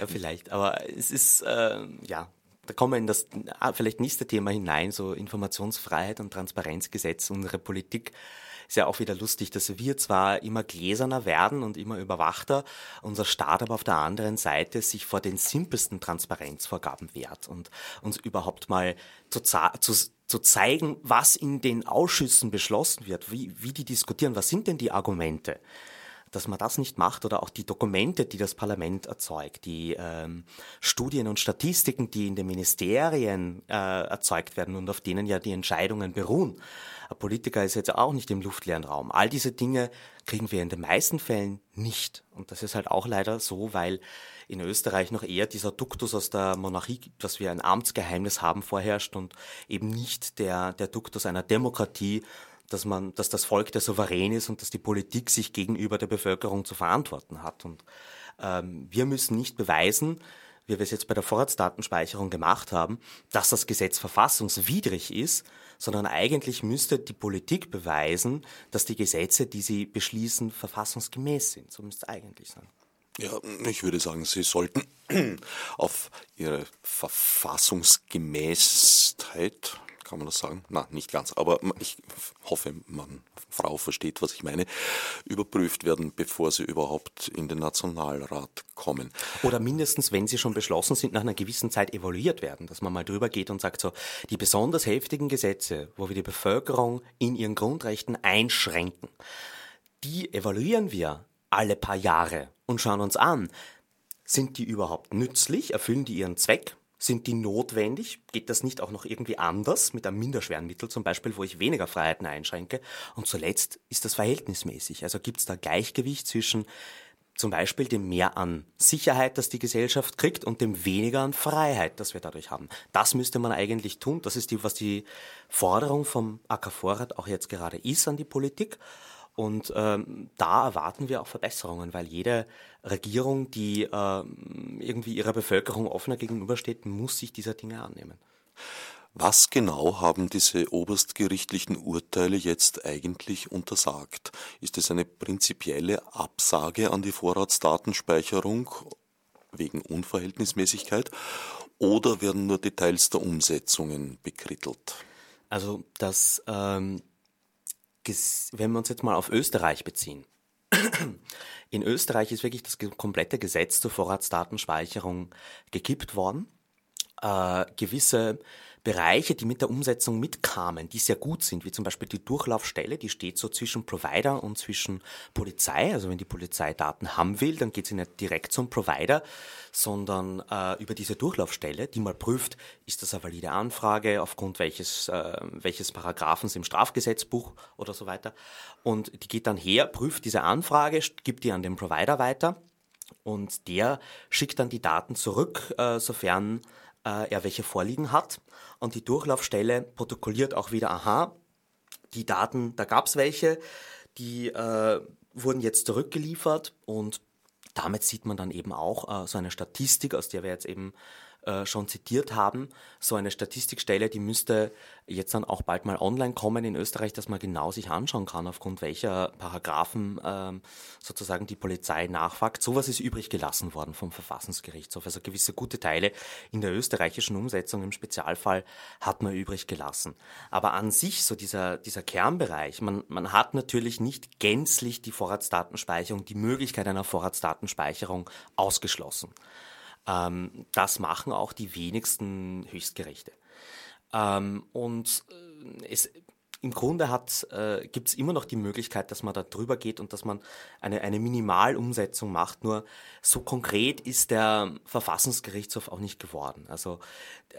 ja, vielleicht. Aber es ist, äh, ja, da kommen wir in das ah, vielleicht nächste Thema hinein, so Informationsfreiheit und Transparenzgesetz, unsere Politik. Ist ja auch wieder lustig, dass wir zwar immer gläserner werden und immer überwachter, unser Staat aber auf der anderen Seite sich vor den simpelsten Transparenzvorgaben wehrt und uns überhaupt mal zu, zu, zu zeigen, was in den Ausschüssen beschlossen wird, wie, wie die diskutieren, was sind denn die Argumente dass man das nicht macht oder auch die Dokumente, die das Parlament erzeugt, die ähm, Studien und Statistiken, die in den Ministerien äh, erzeugt werden und auf denen ja die Entscheidungen beruhen. Ein Politiker ist jetzt auch nicht im luftleeren Raum. All diese Dinge kriegen wir in den meisten Fällen nicht. Und das ist halt auch leider so, weil in Österreich noch eher dieser Duktus aus der Monarchie, dass wir ein Amtsgeheimnis haben, vorherrscht und eben nicht der, der Duktus einer Demokratie, dass man, dass das Volk der Souverän ist und dass die Politik sich gegenüber der Bevölkerung zu verantworten hat. Und ähm, wir müssen nicht beweisen, wie wir es jetzt bei der Vorratsdatenspeicherung gemacht haben, dass das Gesetz verfassungswidrig ist, sondern eigentlich müsste die Politik beweisen, dass die Gesetze, die sie beschließen, verfassungsgemäß sind. So müsste es eigentlich sein. Ja, ich würde sagen, Sie sollten auf Ihre Verfassungsgemäßheit kann man das sagen? Na, nicht ganz, aber ich hoffe, man, Frau versteht, was ich meine, überprüft werden, bevor sie überhaupt in den Nationalrat kommen. Oder mindestens, wenn sie schon beschlossen sind, nach einer gewissen Zeit evaluiert werden, dass man mal drüber geht und sagt so, die besonders heftigen Gesetze, wo wir die Bevölkerung in ihren Grundrechten einschränken, die evaluieren wir alle paar Jahre und schauen uns an, sind die überhaupt nützlich, erfüllen die ihren Zweck sind die notwendig? Geht das nicht auch noch irgendwie anders mit einem minderschweren Mittel zum Beispiel, wo ich weniger Freiheiten einschränke? Und zuletzt ist das verhältnismäßig. Also gibt es da Gleichgewicht zwischen zum Beispiel dem Mehr an Sicherheit, das die Gesellschaft kriegt, und dem weniger an Freiheit, das wir dadurch haben. Das müsste man eigentlich tun. Das ist die, was die Forderung vom AK Vorrat auch jetzt gerade ist an die Politik. Und ähm, da erwarten wir auch Verbesserungen, weil jede Regierung, die ähm, irgendwie ihrer Bevölkerung offener gegenübersteht, muss sich dieser Dinge annehmen. Was genau haben diese oberstgerichtlichen Urteile jetzt eigentlich untersagt? Ist es eine prinzipielle Absage an die Vorratsdatenspeicherung wegen Unverhältnismäßigkeit oder werden nur Details der Umsetzungen bekrittelt? Also das ähm, wenn wir uns jetzt mal auf Österreich beziehen. In Österreich ist wirklich das komplette Gesetz zur Vorratsdatenspeicherung gekippt worden. Äh, gewisse Bereiche, die mit der Umsetzung mitkamen, die sehr gut sind, wie zum Beispiel die Durchlaufstelle, die steht so zwischen Provider und zwischen Polizei. Also wenn die Polizei Daten haben will, dann geht sie nicht direkt zum Provider, sondern äh, über diese Durchlaufstelle, die mal prüft, ist das eine valide Anfrage, aufgrund welches, äh, welches Paragraphens im Strafgesetzbuch oder so weiter. Und die geht dann her, prüft diese Anfrage, gibt die an den Provider weiter und der schickt dann die Daten zurück, äh, sofern äh, er welche vorliegen hat. Und die Durchlaufstelle protokolliert auch wieder, aha, die Daten, da gab es welche, die äh, wurden jetzt zurückgeliefert und damit sieht man dann eben auch äh, so eine Statistik, aus der wir jetzt eben äh, schon zitiert haben. So eine Statistikstelle, die müsste jetzt dann auch bald mal online kommen in Österreich, dass man genau sich anschauen kann, aufgrund welcher Paragraphen ähm, sozusagen die Polizei nachfragt. Sowas ist übrig gelassen worden vom Verfassungsgerichtshof. Also gewisse gute Teile in der österreichischen Umsetzung im Spezialfall hat man übrig gelassen. Aber an sich, so dieser, dieser Kernbereich, man, man hat natürlich nicht gänzlich die Vorratsdatenspeicherung, die Möglichkeit einer Vorratsdatenspeicherung ausgeschlossen. Ähm, das machen auch die wenigsten Höchstgerichte. Ähm, und äh, es, im Grunde äh, gibt es immer noch die Möglichkeit, dass man da drüber geht und dass man eine, eine Minimalumsetzung macht. Nur so konkret ist der Verfassungsgerichtshof auch nicht geworden. Also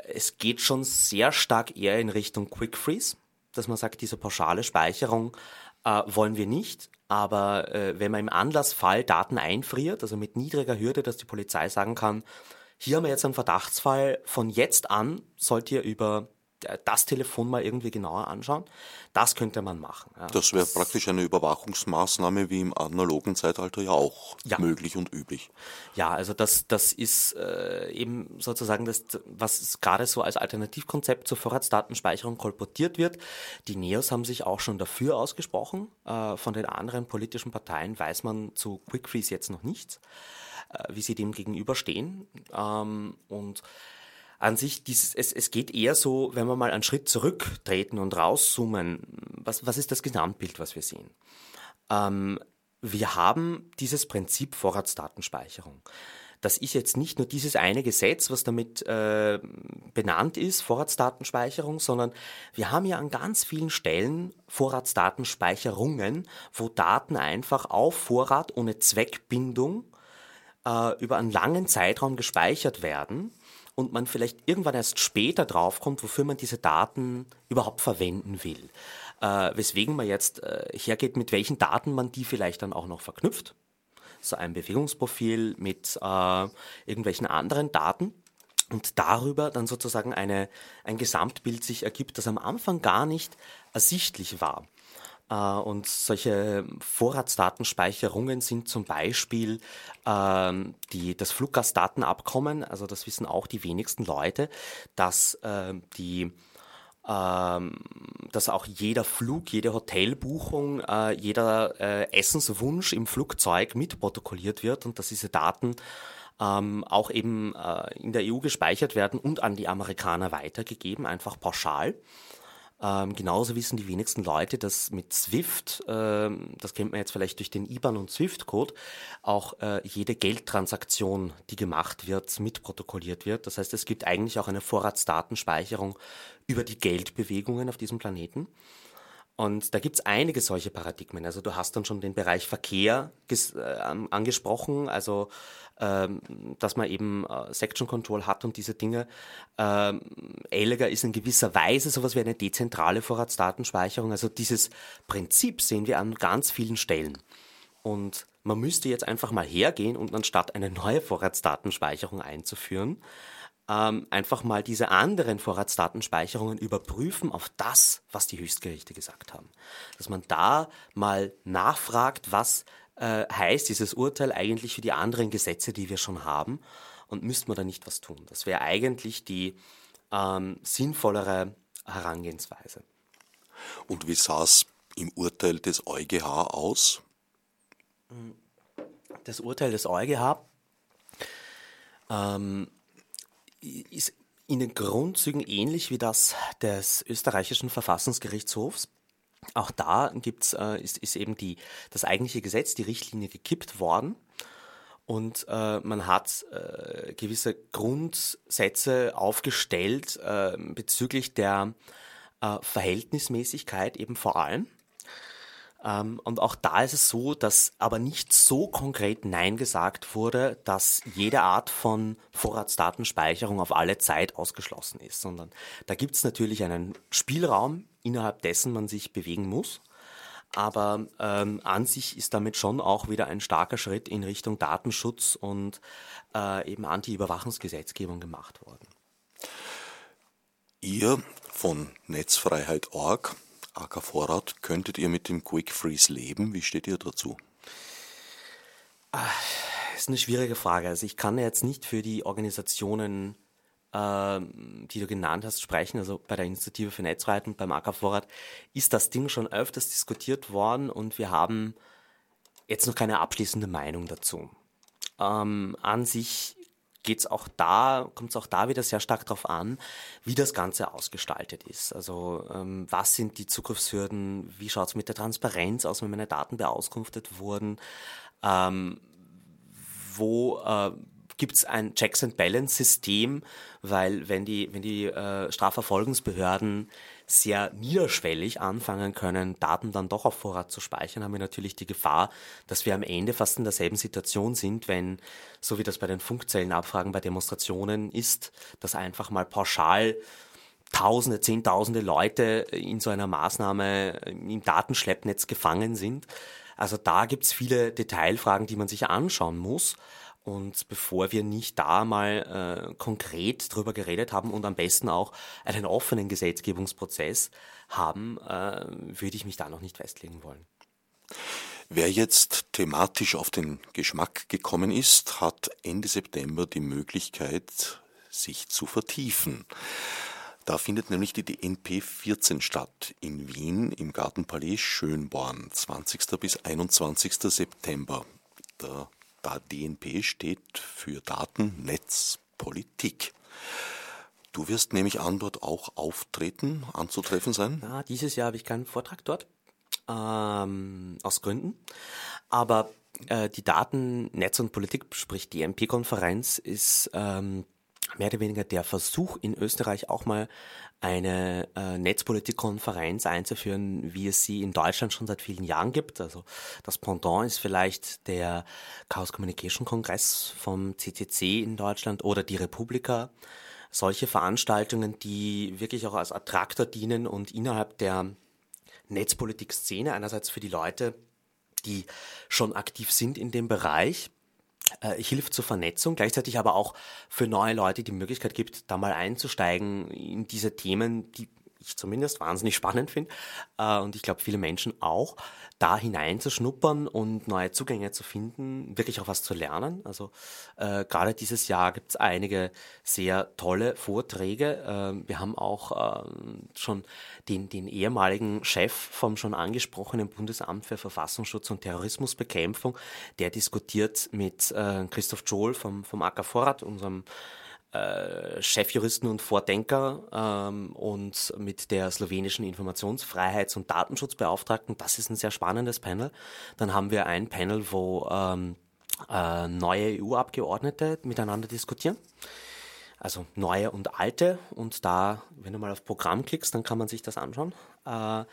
es geht schon sehr stark eher in Richtung Quick Freeze, dass man sagt, diese pauschale Speicherung äh, wollen wir nicht. Aber äh, wenn man im Anlassfall Daten einfriert, also mit niedriger Hürde, dass die Polizei sagen kann, hier haben wir jetzt einen Verdachtsfall, von jetzt an sollt ihr über das Telefon mal irgendwie genauer anschauen. Das könnte man machen. Ja. Das wäre praktisch eine Überwachungsmaßnahme wie im analogen Zeitalter ja auch ja. möglich und üblich. Ja, also das, das ist äh, eben sozusagen das, was gerade so als Alternativkonzept zur Vorratsdatenspeicherung kolportiert wird. Die Neos haben sich auch schon dafür ausgesprochen. Äh, von den anderen politischen Parteien weiß man zu Quick Freeze jetzt noch nichts, äh, wie sie dem gegenüberstehen. Ähm, und an sich, dieses, es, es geht eher so, wenn wir mal einen Schritt zurücktreten und rauszoomen, was, was ist das Gesamtbild, was wir sehen? Ähm, wir haben dieses Prinzip Vorratsdatenspeicherung. Das ist jetzt nicht nur dieses eine Gesetz, was damit äh, benannt ist, Vorratsdatenspeicherung, sondern wir haben ja an ganz vielen Stellen Vorratsdatenspeicherungen, wo Daten einfach auf Vorrat ohne Zweckbindung äh, über einen langen Zeitraum gespeichert werden und man vielleicht irgendwann erst später draufkommt, wofür man diese Daten überhaupt verwenden will. Äh, weswegen man jetzt äh, hergeht, mit welchen Daten man die vielleicht dann auch noch verknüpft. So ein Bewegungsprofil mit äh, irgendwelchen anderen Daten und darüber dann sozusagen eine, ein Gesamtbild sich ergibt, das am Anfang gar nicht ersichtlich war. Äh, und solche Vorratsdatenspeicherungen sind zum Beispiel ähm, die, das Fluggastdatenabkommen, also das wissen auch die wenigsten Leute, dass äh, die ähm, dass auch jeder Flug, jede Hotelbuchung, äh, jeder äh, Essenswunsch im Flugzeug mitprotokolliert wird und dass diese Daten ähm, auch eben äh, in der EU gespeichert werden und an die Amerikaner weitergegeben, einfach pauschal. Ähm, genauso wissen die wenigsten Leute, dass mit SWIFT, ähm, das kennt man jetzt vielleicht durch den IBAN und SWIFT-Code, auch äh, jede Geldtransaktion, die gemacht wird, mitprotokolliert wird. Das heißt, es gibt eigentlich auch eine Vorratsdatenspeicherung über die Geldbewegungen auf diesem Planeten. Und da gibt's einige solche Paradigmen. Also du hast dann schon den Bereich Verkehr äh, angesprochen, also ähm, dass man eben äh, Section Control hat und diese Dinge. Ähm, Elgar ist in gewisser Weise sowas wie eine dezentrale Vorratsdatenspeicherung. Also dieses Prinzip sehen wir an ganz vielen Stellen. Und man müsste jetzt einfach mal hergehen und anstatt eine neue Vorratsdatenspeicherung einzuführen, ähm, einfach mal diese anderen Vorratsdatenspeicherungen überprüfen auf das, was die Höchstgerichte gesagt haben. Dass man da mal nachfragt, was äh, heißt dieses Urteil eigentlich für die anderen Gesetze, die wir schon haben und müsste man da nicht was tun. Das wäre eigentlich die ähm, sinnvollere Herangehensweise. Und wie sah es im Urteil des EuGH aus? Das Urteil des EuGH ähm, ist in den Grundzügen ähnlich wie das des österreichischen Verfassungsgerichtshofs. Auch da gibt's, äh, ist, ist eben die, das eigentliche Gesetz, die Richtlinie gekippt worden. Und äh, man hat äh, gewisse Grundsätze aufgestellt äh, bezüglich der äh, Verhältnismäßigkeit eben vor allem. Ähm, und auch da ist es so, dass aber nicht so konkret Nein gesagt wurde, dass jede Art von Vorratsdatenspeicherung auf alle Zeit ausgeschlossen ist, sondern da gibt es natürlich einen Spielraum, innerhalb dessen man sich bewegen muss. Aber ähm, an sich ist damit schon auch wieder ein starker Schritt in Richtung Datenschutz und äh, eben Anti-Überwachungsgesetzgebung gemacht worden. Ihr von Netzfreiheit.org AK Vorrat, könntet ihr mit dem Quick Freeze leben? Wie steht ihr dazu? Das ah, ist eine schwierige Frage. Also ich kann jetzt nicht für die Organisationen, äh, die du genannt hast, sprechen. Also bei der Initiative für Netzfreiheit und beim AK Vorrat ist das Ding schon öfters diskutiert worden und wir haben jetzt noch keine abschließende Meinung dazu. Ähm, an sich geht's auch da, kommt es auch da wieder sehr stark darauf an, wie das Ganze ausgestaltet ist. Also ähm, was sind die Zugriffshürden, wie schaut es mit der Transparenz aus, wenn meine Daten beauskunftet wurden, ähm, wo äh, gibt es ein Checks and Balance System, weil wenn die, wenn die äh, Strafverfolgungsbehörden sehr niederschwellig anfangen können, Daten dann doch auf Vorrat zu speichern, haben wir natürlich die Gefahr, dass wir am Ende fast in derselben Situation sind, wenn, so wie das bei den Funkzellenabfragen bei Demonstrationen ist, dass einfach mal pauschal Tausende, Zehntausende Leute in so einer Maßnahme im Datenschleppnetz gefangen sind. Also da gibt's viele Detailfragen, die man sich anschauen muss. Und bevor wir nicht da mal äh, konkret drüber geredet haben und am besten auch einen offenen Gesetzgebungsprozess haben, äh, würde ich mich da noch nicht festlegen wollen. Wer jetzt thematisch auf den Geschmack gekommen ist, hat Ende September die Möglichkeit, sich zu vertiefen. Da findet nämlich die DNP 14 statt in Wien im Gartenpalais Schönborn, 20. bis 21. September. Der DNP steht für Daten, Netz, Politik. Du wirst nämlich an dort auch auftreten, anzutreffen sein? Ja, dieses Jahr habe ich keinen Vortrag dort, ähm, aus Gründen. Aber äh, die Daten Netz und Politik, sprich die MP-Konferenz, ist ähm, mehr oder weniger der Versuch in Österreich auch mal eine äh, Netzpolitikkonferenz einzuführen, wie es sie in Deutschland schon seit vielen Jahren gibt. Also das Pendant ist vielleicht der Chaos Communication Kongress vom CCC in Deutschland oder die Republika. Solche Veranstaltungen, die wirklich auch als Attraktor dienen und innerhalb der Netzpolitik-Szene einerseits für die Leute, die schon aktiv sind in dem Bereich, äh, hilft zur Vernetzung, gleichzeitig aber auch für neue Leute die Möglichkeit gibt, da mal einzusteigen in diese Themen, die ich zumindest wahnsinnig spannend finde äh, und ich glaube viele Menschen auch, da hineinzuschnuppern und neue Zugänge zu finden, wirklich auch was zu lernen. Also äh, gerade dieses Jahr gibt es einige sehr tolle Vorträge. Äh, wir haben auch äh, schon den, den ehemaligen Chef vom schon angesprochenen Bundesamt für Verfassungsschutz und Terrorismusbekämpfung, der diskutiert mit äh, Christoph Joel vom, vom AK Vorrat, unserem äh, Chefjuristen und Vordenker ähm, und mit der slowenischen Informationsfreiheits- und Datenschutzbeauftragten. Das ist ein sehr spannendes Panel. Dann haben wir ein Panel, wo ähm, äh, neue EU-Abgeordnete miteinander diskutieren. Also neue und alte. Und da, wenn du mal auf Programm klickst, dann kann man sich das anschauen. Äh,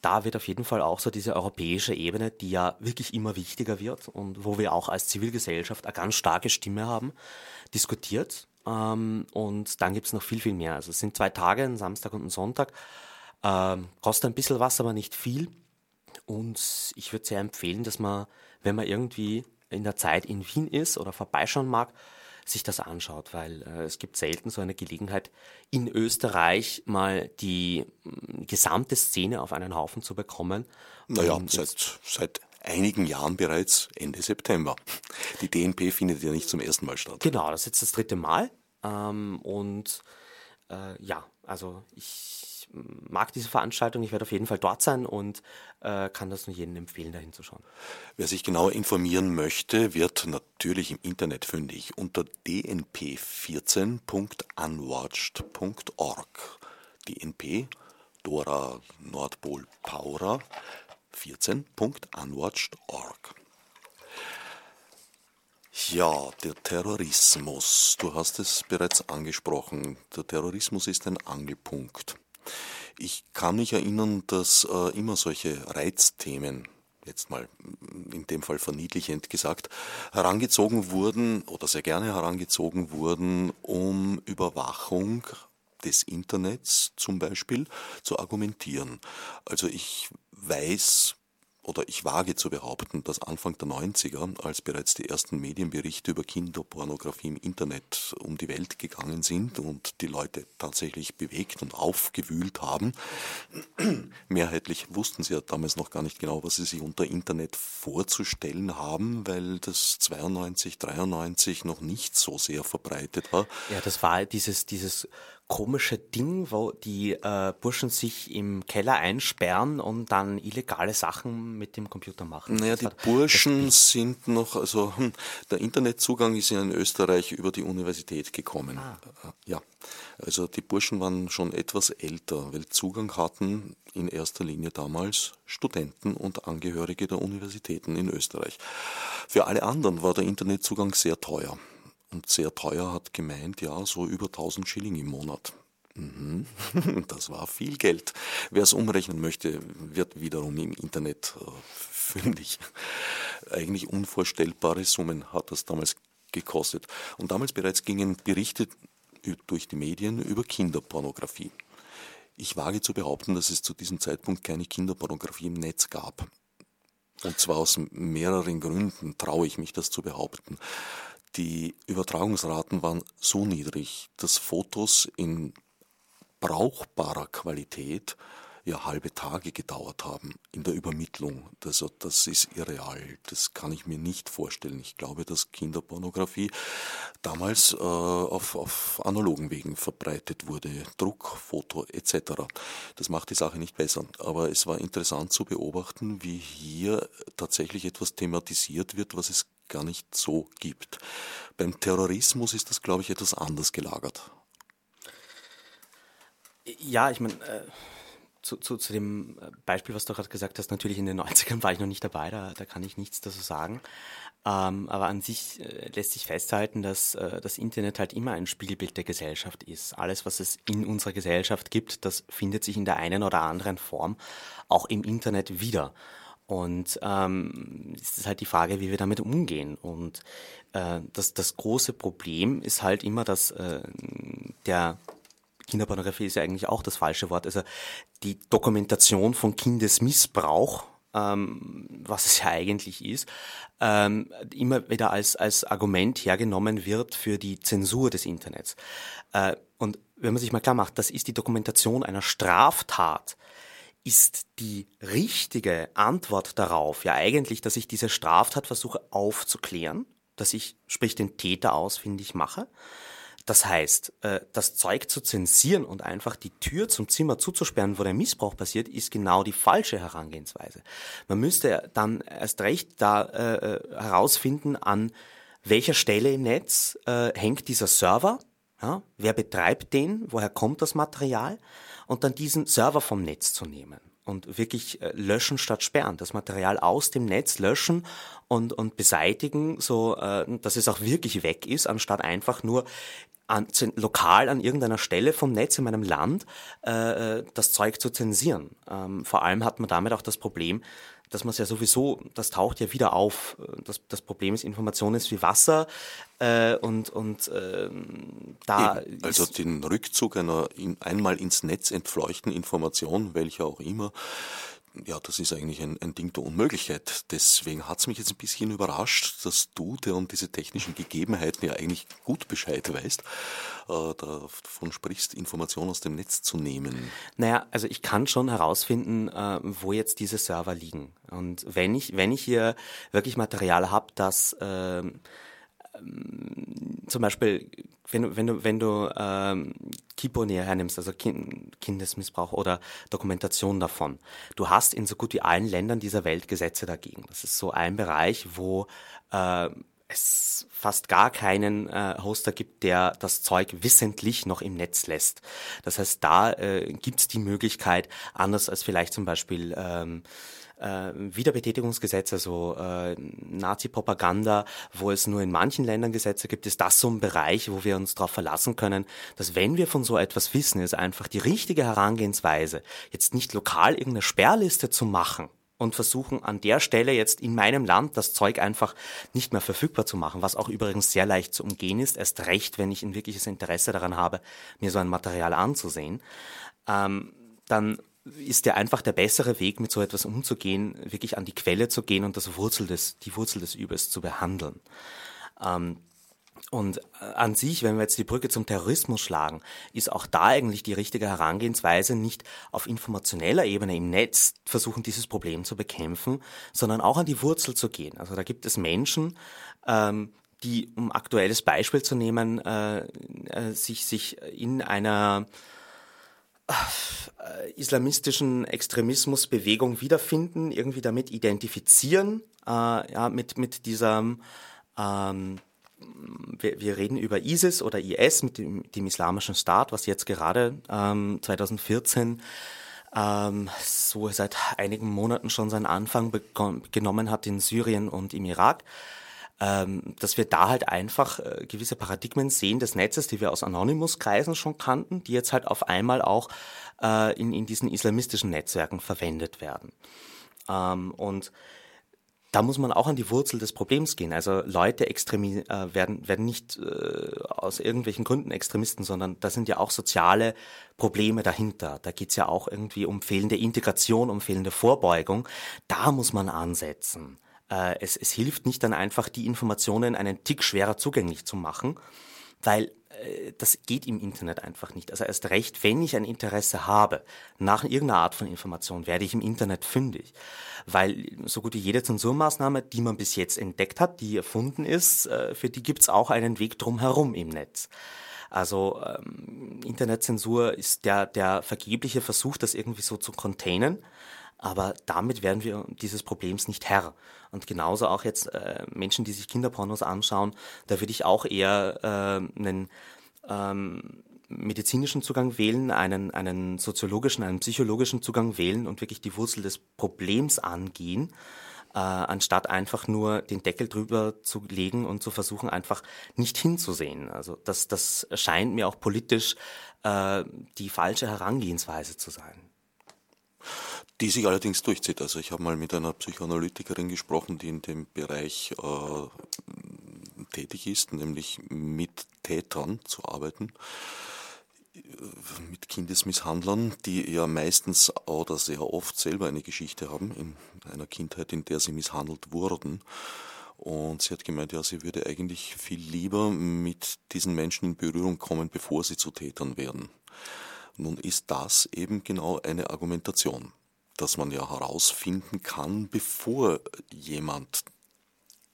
da wird auf jeden Fall auch so diese europäische Ebene, die ja wirklich immer wichtiger wird und wo wir auch als Zivilgesellschaft eine ganz starke Stimme haben, diskutiert. Ähm, und dann gibt es noch viel, viel mehr. Also es sind zwei Tage, ein Samstag und ein Sonntag. Ähm, kostet ein bisschen was, aber nicht viel. Und ich würde sehr empfehlen, dass man, wenn man irgendwie in der Zeit in Wien ist oder vorbeischauen mag, sich das anschaut, weil äh, es gibt selten so eine Gelegenheit, in Österreich mal die mh, gesamte Szene auf einen Haufen zu bekommen. Naja, seit, seit einigen Jahren bereits Ende September. Die DNP findet ja nicht zum ersten Mal statt. Genau, das ist jetzt das dritte Mal. Ähm, und äh, ja, also ich mag diese Veranstaltung, ich werde auf jeden Fall dort sein und äh, kann das nur jedem empfehlen, dahin zu schauen. Wer sich genauer informieren möchte, wird natürlich im Internet fündig unter dnp14.unwatched.org. DNP, Dora Nordpol Paura 14.unwatched.org. Ja, der Terrorismus. Du hast es bereits angesprochen. Der Terrorismus ist ein Angelpunkt. Ich kann mich erinnern, dass äh, immer solche Reizthemen, jetzt mal in dem Fall verniedlichend gesagt, herangezogen wurden oder sehr gerne herangezogen wurden, um Überwachung des Internets zum Beispiel zu argumentieren. Also ich weiß oder ich wage zu behaupten, dass Anfang der 90er, als bereits die ersten Medienberichte über Kinderpornografie im Internet um die Welt gegangen sind und die Leute tatsächlich bewegt und aufgewühlt haben, mehrheitlich wussten sie ja damals noch gar nicht genau, was sie sich unter Internet vorzustellen haben, weil das 92, 93 noch nicht so sehr verbreitet war. Ja, das war dieses, dieses komische Ding, wo die äh, Burschen sich im Keller einsperren und dann illegale Sachen mit dem Computer machen. Naja, die Burschen sind noch, also hm, der Internetzugang ist in Österreich über die Universität gekommen. Ah. Äh, ja, also die Burschen waren schon etwas älter, weil Zugang hatten in erster Linie damals Studenten und Angehörige der Universitäten in Österreich. Für alle anderen war der Internetzugang sehr teuer. Und sehr teuer hat gemeint, ja, so über 1000 Schilling im Monat. Mhm. Das war viel Geld. Wer es umrechnen möchte, wird wiederum im Internet äh, fündig. Eigentlich unvorstellbare Summen hat das damals gekostet. Und damals bereits gingen Berichte durch die Medien über Kinderpornografie. Ich wage zu behaupten, dass es zu diesem Zeitpunkt keine Kinderpornografie im Netz gab. Und zwar aus mehreren Gründen traue ich mich das zu behaupten. Die Übertragungsraten waren so niedrig, dass Fotos in brauchbarer Qualität ja halbe Tage gedauert haben in der Übermittlung. Also das ist irreal. Das kann ich mir nicht vorstellen. Ich glaube, dass Kinderpornografie damals äh, auf, auf analogen Wegen verbreitet wurde. Druck, Foto etc. Das macht die Sache nicht besser. Aber es war interessant zu beobachten, wie hier tatsächlich etwas thematisiert wird, was es gar nicht so gibt. Beim Terrorismus ist das, glaube ich, etwas anders gelagert. Ja, ich meine, äh, zu, zu, zu dem Beispiel, was du gerade gesagt hast, natürlich in den 90ern war ich noch nicht dabei, da, da kann ich nichts dazu sagen. Ähm, aber an sich äh, lässt sich festhalten, dass äh, das Internet halt immer ein Spiegelbild der Gesellschaft ist. Alles, was es in unserer Gesellschaft gibt, das findet sich in der einen oder anderen Form auch im Internet wieder. Und ähm, es ist halt die Frage, wie wir damit umgehen. Und äh, das, das große Problem ist halt immer, dass äh, der Kinderpornografie ist ja eigentlich auch das falsche Wort. Also die Dokumentation von Kindesmissbrauch ähm, was es ja eigentlich ist, ähm, immer wieder als, als Argument hergenommen wird für die Zensur des Internets. Äh, und wenn man sich mal klar macht, das ist die Dokumentation einer Straftat, ist die richtige Antwort darauf ja eigentlich, dass ich diese Straftat versuche aufzuklären, dass ich, sprich den Täter ausfindig mache. Das heißt, äh, das Zeug zu zensieren und einfach die Tür zum Zimmer zuzusperren, wo der Missbrauch passiert, ist genau die falsche Herangehensweise. Man müsste dann erst recht da äh, äh, herausfinden, an welcher Stelle im Netz hängt dieser Server, ja, wer betreibt den, woher kommt das Material und dann diesen Server vom Netz zu nehmen und wirklich äh, löschen statt sperren, das Material aus dem Netz löschen und, und beseitigen, so äh, dass es auch wirklich weg ist, anstatt einfach nur an, lokal an irgendeiner Stelle vom Netz in meinem Land äh, äh, das Zeug zu zensieren. Ähm, vor allem hat man damit auch das Problem, dass man es ja sowieso, das taucht ja wieder auf. Das, das Problem ist, Information ist wie Wasser äh, und, und äh, da. Eben, also den Rückzug einer in, einmal ins Netz entfleuchten Information, welcher auch immer, ja, das ist eigentlich ein, ein Ding der Unmöglichkeit. Deswegen hat es mich jetzt ein bisschen überrascht, dass du, der um diese technischen Gegebenheiten ja eigentlich gut Bescheid weißt, äh, davon sprichst, Informationen aus dem Netz zu nehmen. Naja, also ich kann schon herausfinden, äh, wo jetzt diese Server liegen. Und wenn ich, wenn ich hier wirklich Material habe, das äh, zum Beispiel, wenn du, wenn du, wenn du ähm, Kipo hernimmst, also kind, Kindesmissbrauch oder Dokumentation davon, du hast in so gut wie allen Ländern dieser Welt Gesetze dagegen. Das ist so ein Bereich, wo äh, es fast gar keinen äh, Hoster gibt, der das Zeug wissentlich noch im Netz lässt. Das heißt, da äh, gibt es die Möglichkeit, anders als vielleicht zum Beispiel ähm, äh, Wiederbetätigungsgesetz, also äh, Nazi-Propaganda, wo es nur in manchen Ländern Gesetze gibt, ist das so ein Bereich, wo wir uns darauf verlassen können, dass wenn wir von so etwas wissen, ist einfach die richtige Herangehensweise, jetzt nicht lokal irgendeine Sperrliste zu machen, und versuchen an der Stelle jetzt in meinem Land das Zeug einfach nicht mehr verfügbar zu machen, was auch übrigens sehr leicht zu umgehen ist, erst recht, wenn ich ein wirkliches Interesse daran habe, mir so ein Material anzusehen, ähm, dann ist ja einfach der bessere Weg, mit so etwas umzugehen, wirklich an die Quelle zu gehen und das Wurzel des, die Wurzel des Übels zu behandeln. Ähm, und äh, an sich, wenn wir jetzt die Brücke zum Terrorismus schlagen, ist auch da eigentlich die richtige Herangehensweise, nicht auf informationeller Ebene im Netz versuchen, dieses Problem zu bekämpfen, sondern auch an die Wurzel zu gehen. Also da gibt es Menschen, ähm, die, um aktuelles Beispiel zu nehmen, äh, äh, sich, sich in einer islamistischen Extremismusbewegung wiederfinden, irgendwie damit identifizieren, äh, ja, mit, mit dieser, ähm, wir, wir, reden über ISIS oder IS, mit dem, dem Islamischen Staat, was jetzt gerade ähm, 2014 ähm, so seit einigen Monaten schon seinen Anfang genommen hat in Syrien und im Irak dass wir da halt einfach äh, gewisse Paradigmen sehen des Netzes, die wir aus Anonymous-Kreisen schon kannten, die jetzt halt auf einmal auch äh, in, in diesen islamistischen Netzwerken verwendet werden. Ähm, und da muss man auch an die Wurzel des Problems gehen. Also Leute extremi äh, werden, werden nicht aus irgendwelchen Gründen Extremisten, sondern da sind ja auch soziale Probleme dahinter. Da geht's ja auch irgendwie um fehlende Integration, um fehlende Vorbeugung. Da muss man ansetzen. Äh, es, es hilft nicht dann einfach, die Informationen einen Tick schwerer zugänglich zu machen, weil äh, das geht im Internet einfach nicht. Also erst recht, wenn ich ein Interesse habe nach irgendeiner Art von Information, werde ich im Internet fündig. Weil so gut wie jede Zensurmaßnahme, die man bis jetzt entdeckt hat, die erfunden ist, äh, für die gibt's auch einen Weg drumherum im Netz. Also ähm, Internetzensur ist der, der vergebliche Versuch, das irgendwie so zu containen. Aber damit werden wir dieses Problems nicht Herr. Und genauso auch jetzt äh, Menschen, die sich Kinderpornos anschauen, da würde ich auch eher äh, einen ähm, medizinischen Zugang wählen, einen, einen soziologischen, einen psychologischen Zugang wählen und wirklich die Wurzel des Problems angehen, äh, anstatt einfach nur den Deckel drüber zu legen und zu versuchen, einfach nicht hinzusehen. Also das, das scheint mir auch politisch äh, die falsche Herangehensweise zu sein. Die sich allerdings durchzieht. Also ich habe mal mit einer Psychoanalytikerin gesprochen, die in dem Bereich äh, tätig ist, nämlich mit Tätern zu arbeiten mit Kindesmisshandlern, die ja meistens oder sehr oft selber eine Geschichte haben in einer Kindheit, in der sie misshandelt wurden. Und sie hat gemeint, ja, sie würde eigentlich viel lieber mit diesen Menschen in Berührung kommen, bevor sie zu Tätern werden. Nun ist das eben genau eine Argumentation, dass man ja herausfinden kann, bevor jemand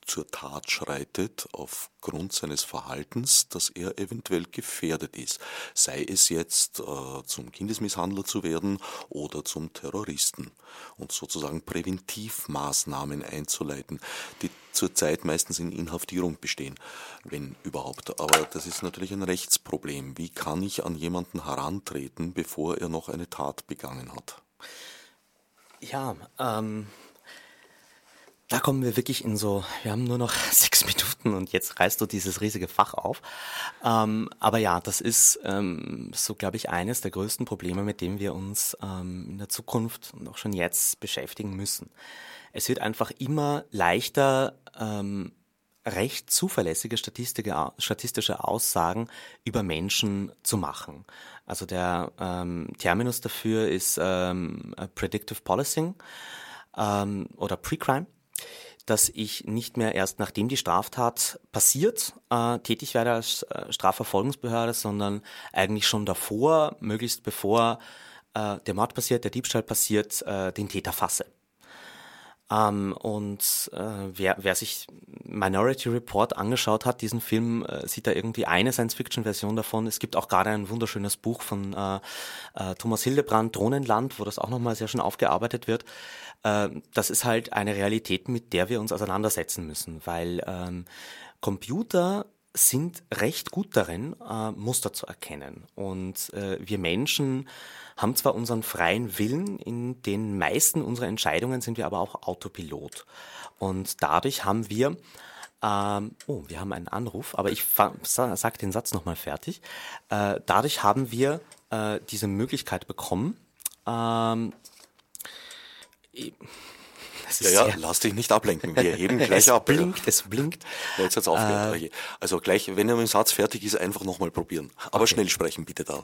zur Tat schreitet aufgrund seines Verhaltens, dass er eventuell gefährdet ist. Sei es jetzt äh, zum Kindesmisshandler zu werden oder zum Terroristen und sozusagen Präventivmaßnahmen einzuleiten, die zurzeit meistens in Inhaftierung bestehen, wenn überhaupt. Aber das ist natürlich ein Rechtsproblem. Wie kann ich an jemanden herantreten, bevor er noch eine Tat begangen hat? Ja, ähm, da kommen wir wirklich in so, wir haben nur noch sechs Minuten und jetzt reißt du dieses riesige Fach auf. Ähm, aber ja, das ist ähm, so, glaube ich, eines der größten Probleme, mit dem wir uns ähm, in der Zukunft und auch schon jetzt beschäftigen müssen. Es wird einfach immer leichter, ähm, recht zuverlässige statistische Aussagen über Menschen zu machen. Also der ähm, Terminus dafür ist ähm, Predictive Policing ähm, oder Pre-Crime dass ich nicht mehr erst nachdem die Straftat passiert äh, tätig werde als äh, Strafverfolgungsbehörde, sondern eigentlich schon davor, möglichst bevor äh, der Mord passiert, der Diebstahl passiert, äh, den Täter fasse. Ähm, und äh, wer, wer sich Minority Report angeschaut hat, diesen Film, äh, sieht da irgendwie eine Science-Fiction-Version davon. Es gibt auch gerade ein wunderschönes Buch von äh, äh, Thomas Hildebrand, Drohnenland, wo das auch nochmal sehr schön aufgearbeitet wird. Äh, das ist halt eine Realität, mit der wir uns auseinandersetzen müssen, weil ähm, Computer sind recht gut darin, äh, Muster zu erkennen. Und äh, wir Menschen haben zwar unseren freien Willen, in den meisten unserer Entscheidungen sind wir aber auch Autopilot. Und dadurch haben wir ähm, oh, wir haben einen Anruf, aber ich sage den Satz nochmal fertig. Äh, dadurch haben wir äh, diese Möglichkeit bekommen, ähm, ja, ja, lass dich nicht ablenken. Wir heben gleich es ab. Blinkt, es blinkt. Ja, jetzt hat's aufgehört. Also gleich, wenn er mit dem Satz fertig ist, einfach nochmal probieren. Aber okay. schnell sprechen, bitte da.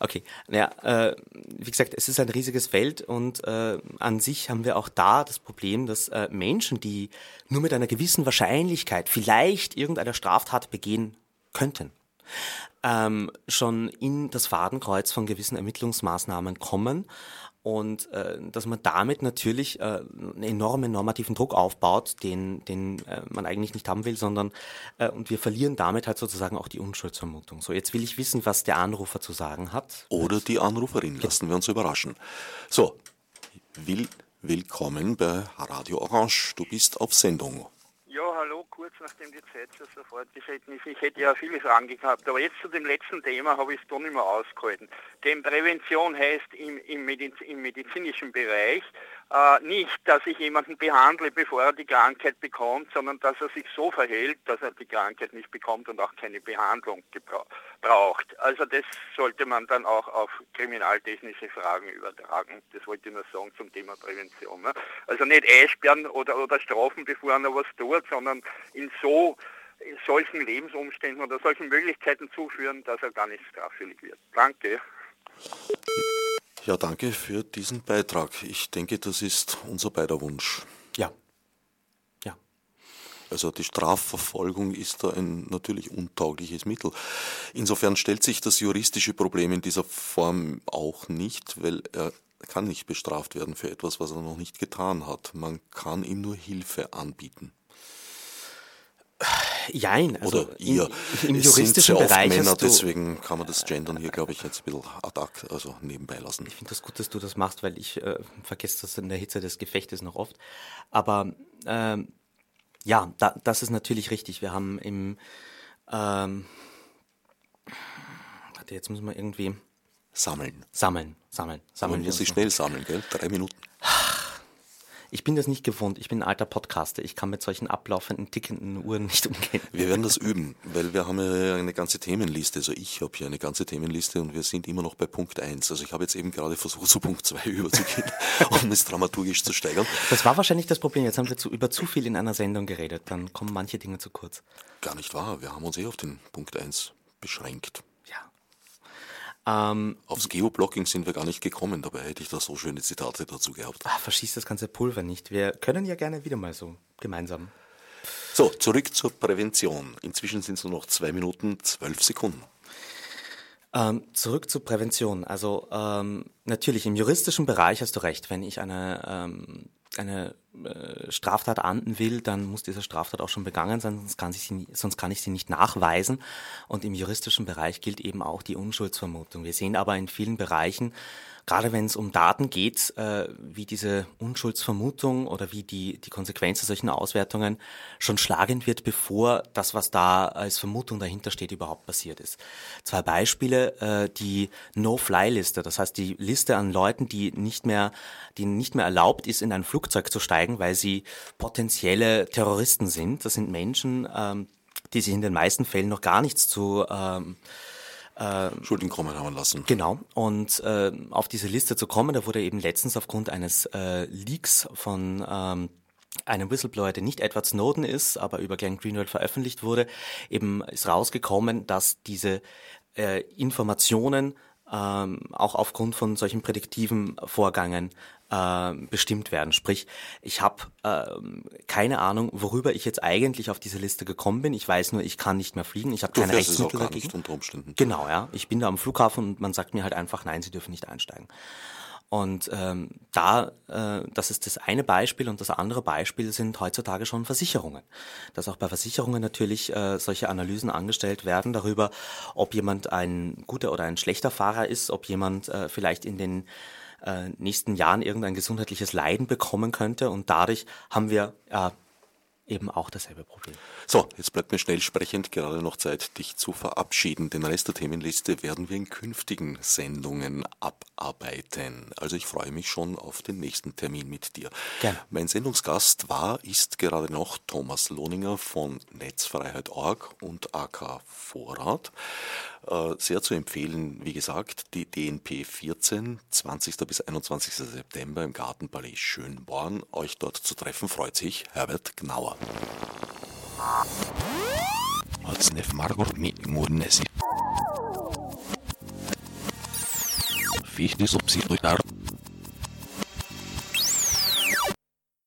Okay. Naja, äh, wie gesagt, es ist ein riesiges Feld und äh, an sich haben wir auch da das Problem, dass äh, Menschen, die nur mit einer gewissen Wahrscheinlichkeit vielleicht irgendeine Straftat begehen könnten, ähm, schon in das Fadenkreuz von gewissen Ermittlungsmaßnahmen kommen und äh, dass man damit natürlich äh, einen enormen normativen Druck aufbaut, den, den äh, man eigentlich nicht haben will, sondern äh, und wir verlieren damit halt sozusagen auch die Unschuldsvermutung. So, jetzt will ich wissen, was der Anrufer zu sagen hat. Oder die Anruferin, lassen wir uns überraschen. So, will, willkommen bei Radio Orange, du bist auf Sendung. Kurz nachdem die Zeit schon so fortgeschritten ist. Ich hätte ja viele Fragen gehabt, aber jetzt zu dem letzten Thema habe ich es doch nicht mehr ausgehalten. Denn Prävention heißt im, im, Mediz im medizinischen Bereich, nicht, dass ich jemanden behandle, bevor er die Krankheit bekommt, sondern dass er sich so verhält, dass er die Krankheit nicht bekommt und auch keine Behandlung braucht. Also das sollte man dann auch auf kriminaltechnische Fragen übertragen. Das wollte ich nur sagen zum Thema Prävention. Ne? Also nicht einsperren oder, oder strafen, bevor einer was tut, sondern in so in solchen Lebensumständen oder solchen Möglichkeiten zuführen, dass er gar nicht straffällig wird. Danke. Ja, danke für diesen Beitrag. Ich denke, das ist unser beider Wunsch. Ja. Ja. Also die Strafverfolgung ist da ein natürlich untaugliches Mittel. Insofern stellt sich das juristische Problem in dieser Form auch nicht, weil er kann nicht bestraft werden für etwas, was er noch nicht getan hat. Man kann ihm nur Hilfe anbieten. Jein, also Oder ihr. Im, im juristischen sind Bereich Männer, deswegen kann man das Gendern hier, glaube ich, jetzt ein bisschen ad hoc, also nebenbei lassen. Ich finde das gut, dass du das machst, weil ich äh, vergesse das in der Hitze des Gefechtes noch oft. Aber ähm, ja, da, das ist natürlich richtig. Wir haben im ähm, warte, jetzt müssen wir irgendwie Sammeln. sammeln, sammeln, Man sammeln. wir muss sich schnell sammeln, gell? Drei Minuten. Ich bin das nicht gewohnt. Ich bin ein alter Podcaster. Ich kann mit solchen ablaufenden, tickenden Uhren nicht umgehen. Wir werden das üben, weil wir haben ja eine ganze Themenliste. Also ich habe hier eine ganze Themenliste und wir sind immer noch bei Punkt 1. Also ich habe jetzt eben gerade versucht, zu Punkt 2 überzugehen, um es dramaturgisch zu steigern. Das war wahrscheinlich das Problem. Jetzt haben wir zu, über zu viel in einer Sendung geredet. Dann kommen manche Dinge zu kurz. Gar nicht wahr. Wir haben uns eh auf den Punkt 1 beschränkt. Ähm, Aufs Geoblocking sind wir gar nicht gekommen. Dabei hätte ich da so schöne Zitate dazu gehabt. ah, verschießt das ganze Pulver nicht. Wir können ja gerne wieder mal so gemeinsam. So, zurück zur Prävention. Inzwischen sind es nur noch zwei Minuten, zwölf Sekunden. Ähm, zurück zur Prävention. Also ähm, natürlich im juristischen Bereich hast du recht. Wenn ich eine, ähm, eine äh, Straftat ahnden will, dann muss diese Straftat auch schon begangen sein, sonst kann, sie, sonst kann ich sie nicht nachweisen. Und im juristischen Bereich gilt eben auch die Unschuldsvermutung. Wir sehen aber in vielen Bereichen, gerade wenn es um Daten geht, äh, wie diese Unschuldsvermutung oder wie die, die Konsequenz solchen Auswertungen schon schlagend wird, bevor das, was da als Vermutung dahinter steht, überhaupt passiert ist. Zwei Beispiele, äh, die No-Fly-Liste, das heißt die Liste an Leuten, die nicht mehr, die nicht mehr erlaubt ist, in ein Flugzeug zu steigen, weil sie potenzielle Terroristen sind. Das sind Menschen, ähm, die sich in den meisten Fällen noch gar nichts zu ähm, Schulden kommen haben lassen. Genau. Und äh, auf diese Liste zu kommen, da wurde eben letztens aufgrund eines äh, Leaks von ähm, einem Whistleblower, der nicht Edward Snowden ist, aber über Glenn Greenwald veröffentlicht wurde, eben ist rausgekommen, dass diese äh, Informationen ähm, auch aufgrund von solchen prädiktiven Vorgängen äh, bestimmt werden. Sprich, ich habe ähm, keine Ahnung, worüber ich jetzt eigentlich auf diese Liste gekommen bin. Ich weiß nur, ich kann nicht mehr fliegen. Ich habe keine Rechtsmittel dagegen. nicht unter Umständen. Genau, ja. Ich bin da am Flughafen und man sagt mir halt einfach, nein, Sie dürfen nicht einsteigen. Und ähm, da, äh, das ist das eine Beispiel und das andere Beispiel sind heutzutage schon Versicherungen. Dass auch bei Versicherungen natürlich äh, solche Analysen angestellt werden darüber, ob jemand ein guter oder ein schlechter Fahrer ist, ob jemand äh, vielleicht in den äh, nächsten Jahren irgendein gesundheitliches Leiden bekommen könnte. Und dadurch haben wir äh, eben auch dasselbe Problem. So, jetzt bleibt mir schnell sprechend gerade noch Zeit, dich zu verabschieden. Den Rest der Themenliste werden wir in künftigen Sendungen abarbeiten. Also ich freue mich schon auf den nächsten Termin mit dir. Gerne. Mein Sendungsgast war, ist gerade noch Thomas Lohninger von Netzfreiheit.org und AK Vorrat. Äh, Sehr zu empfehlen, wie gesagt, die DNP 14, 20. bis 21. September im Gartenpalais Schönborn. Euch dort zu treffen freut sich Herbert Gnauer. Otsnef Margot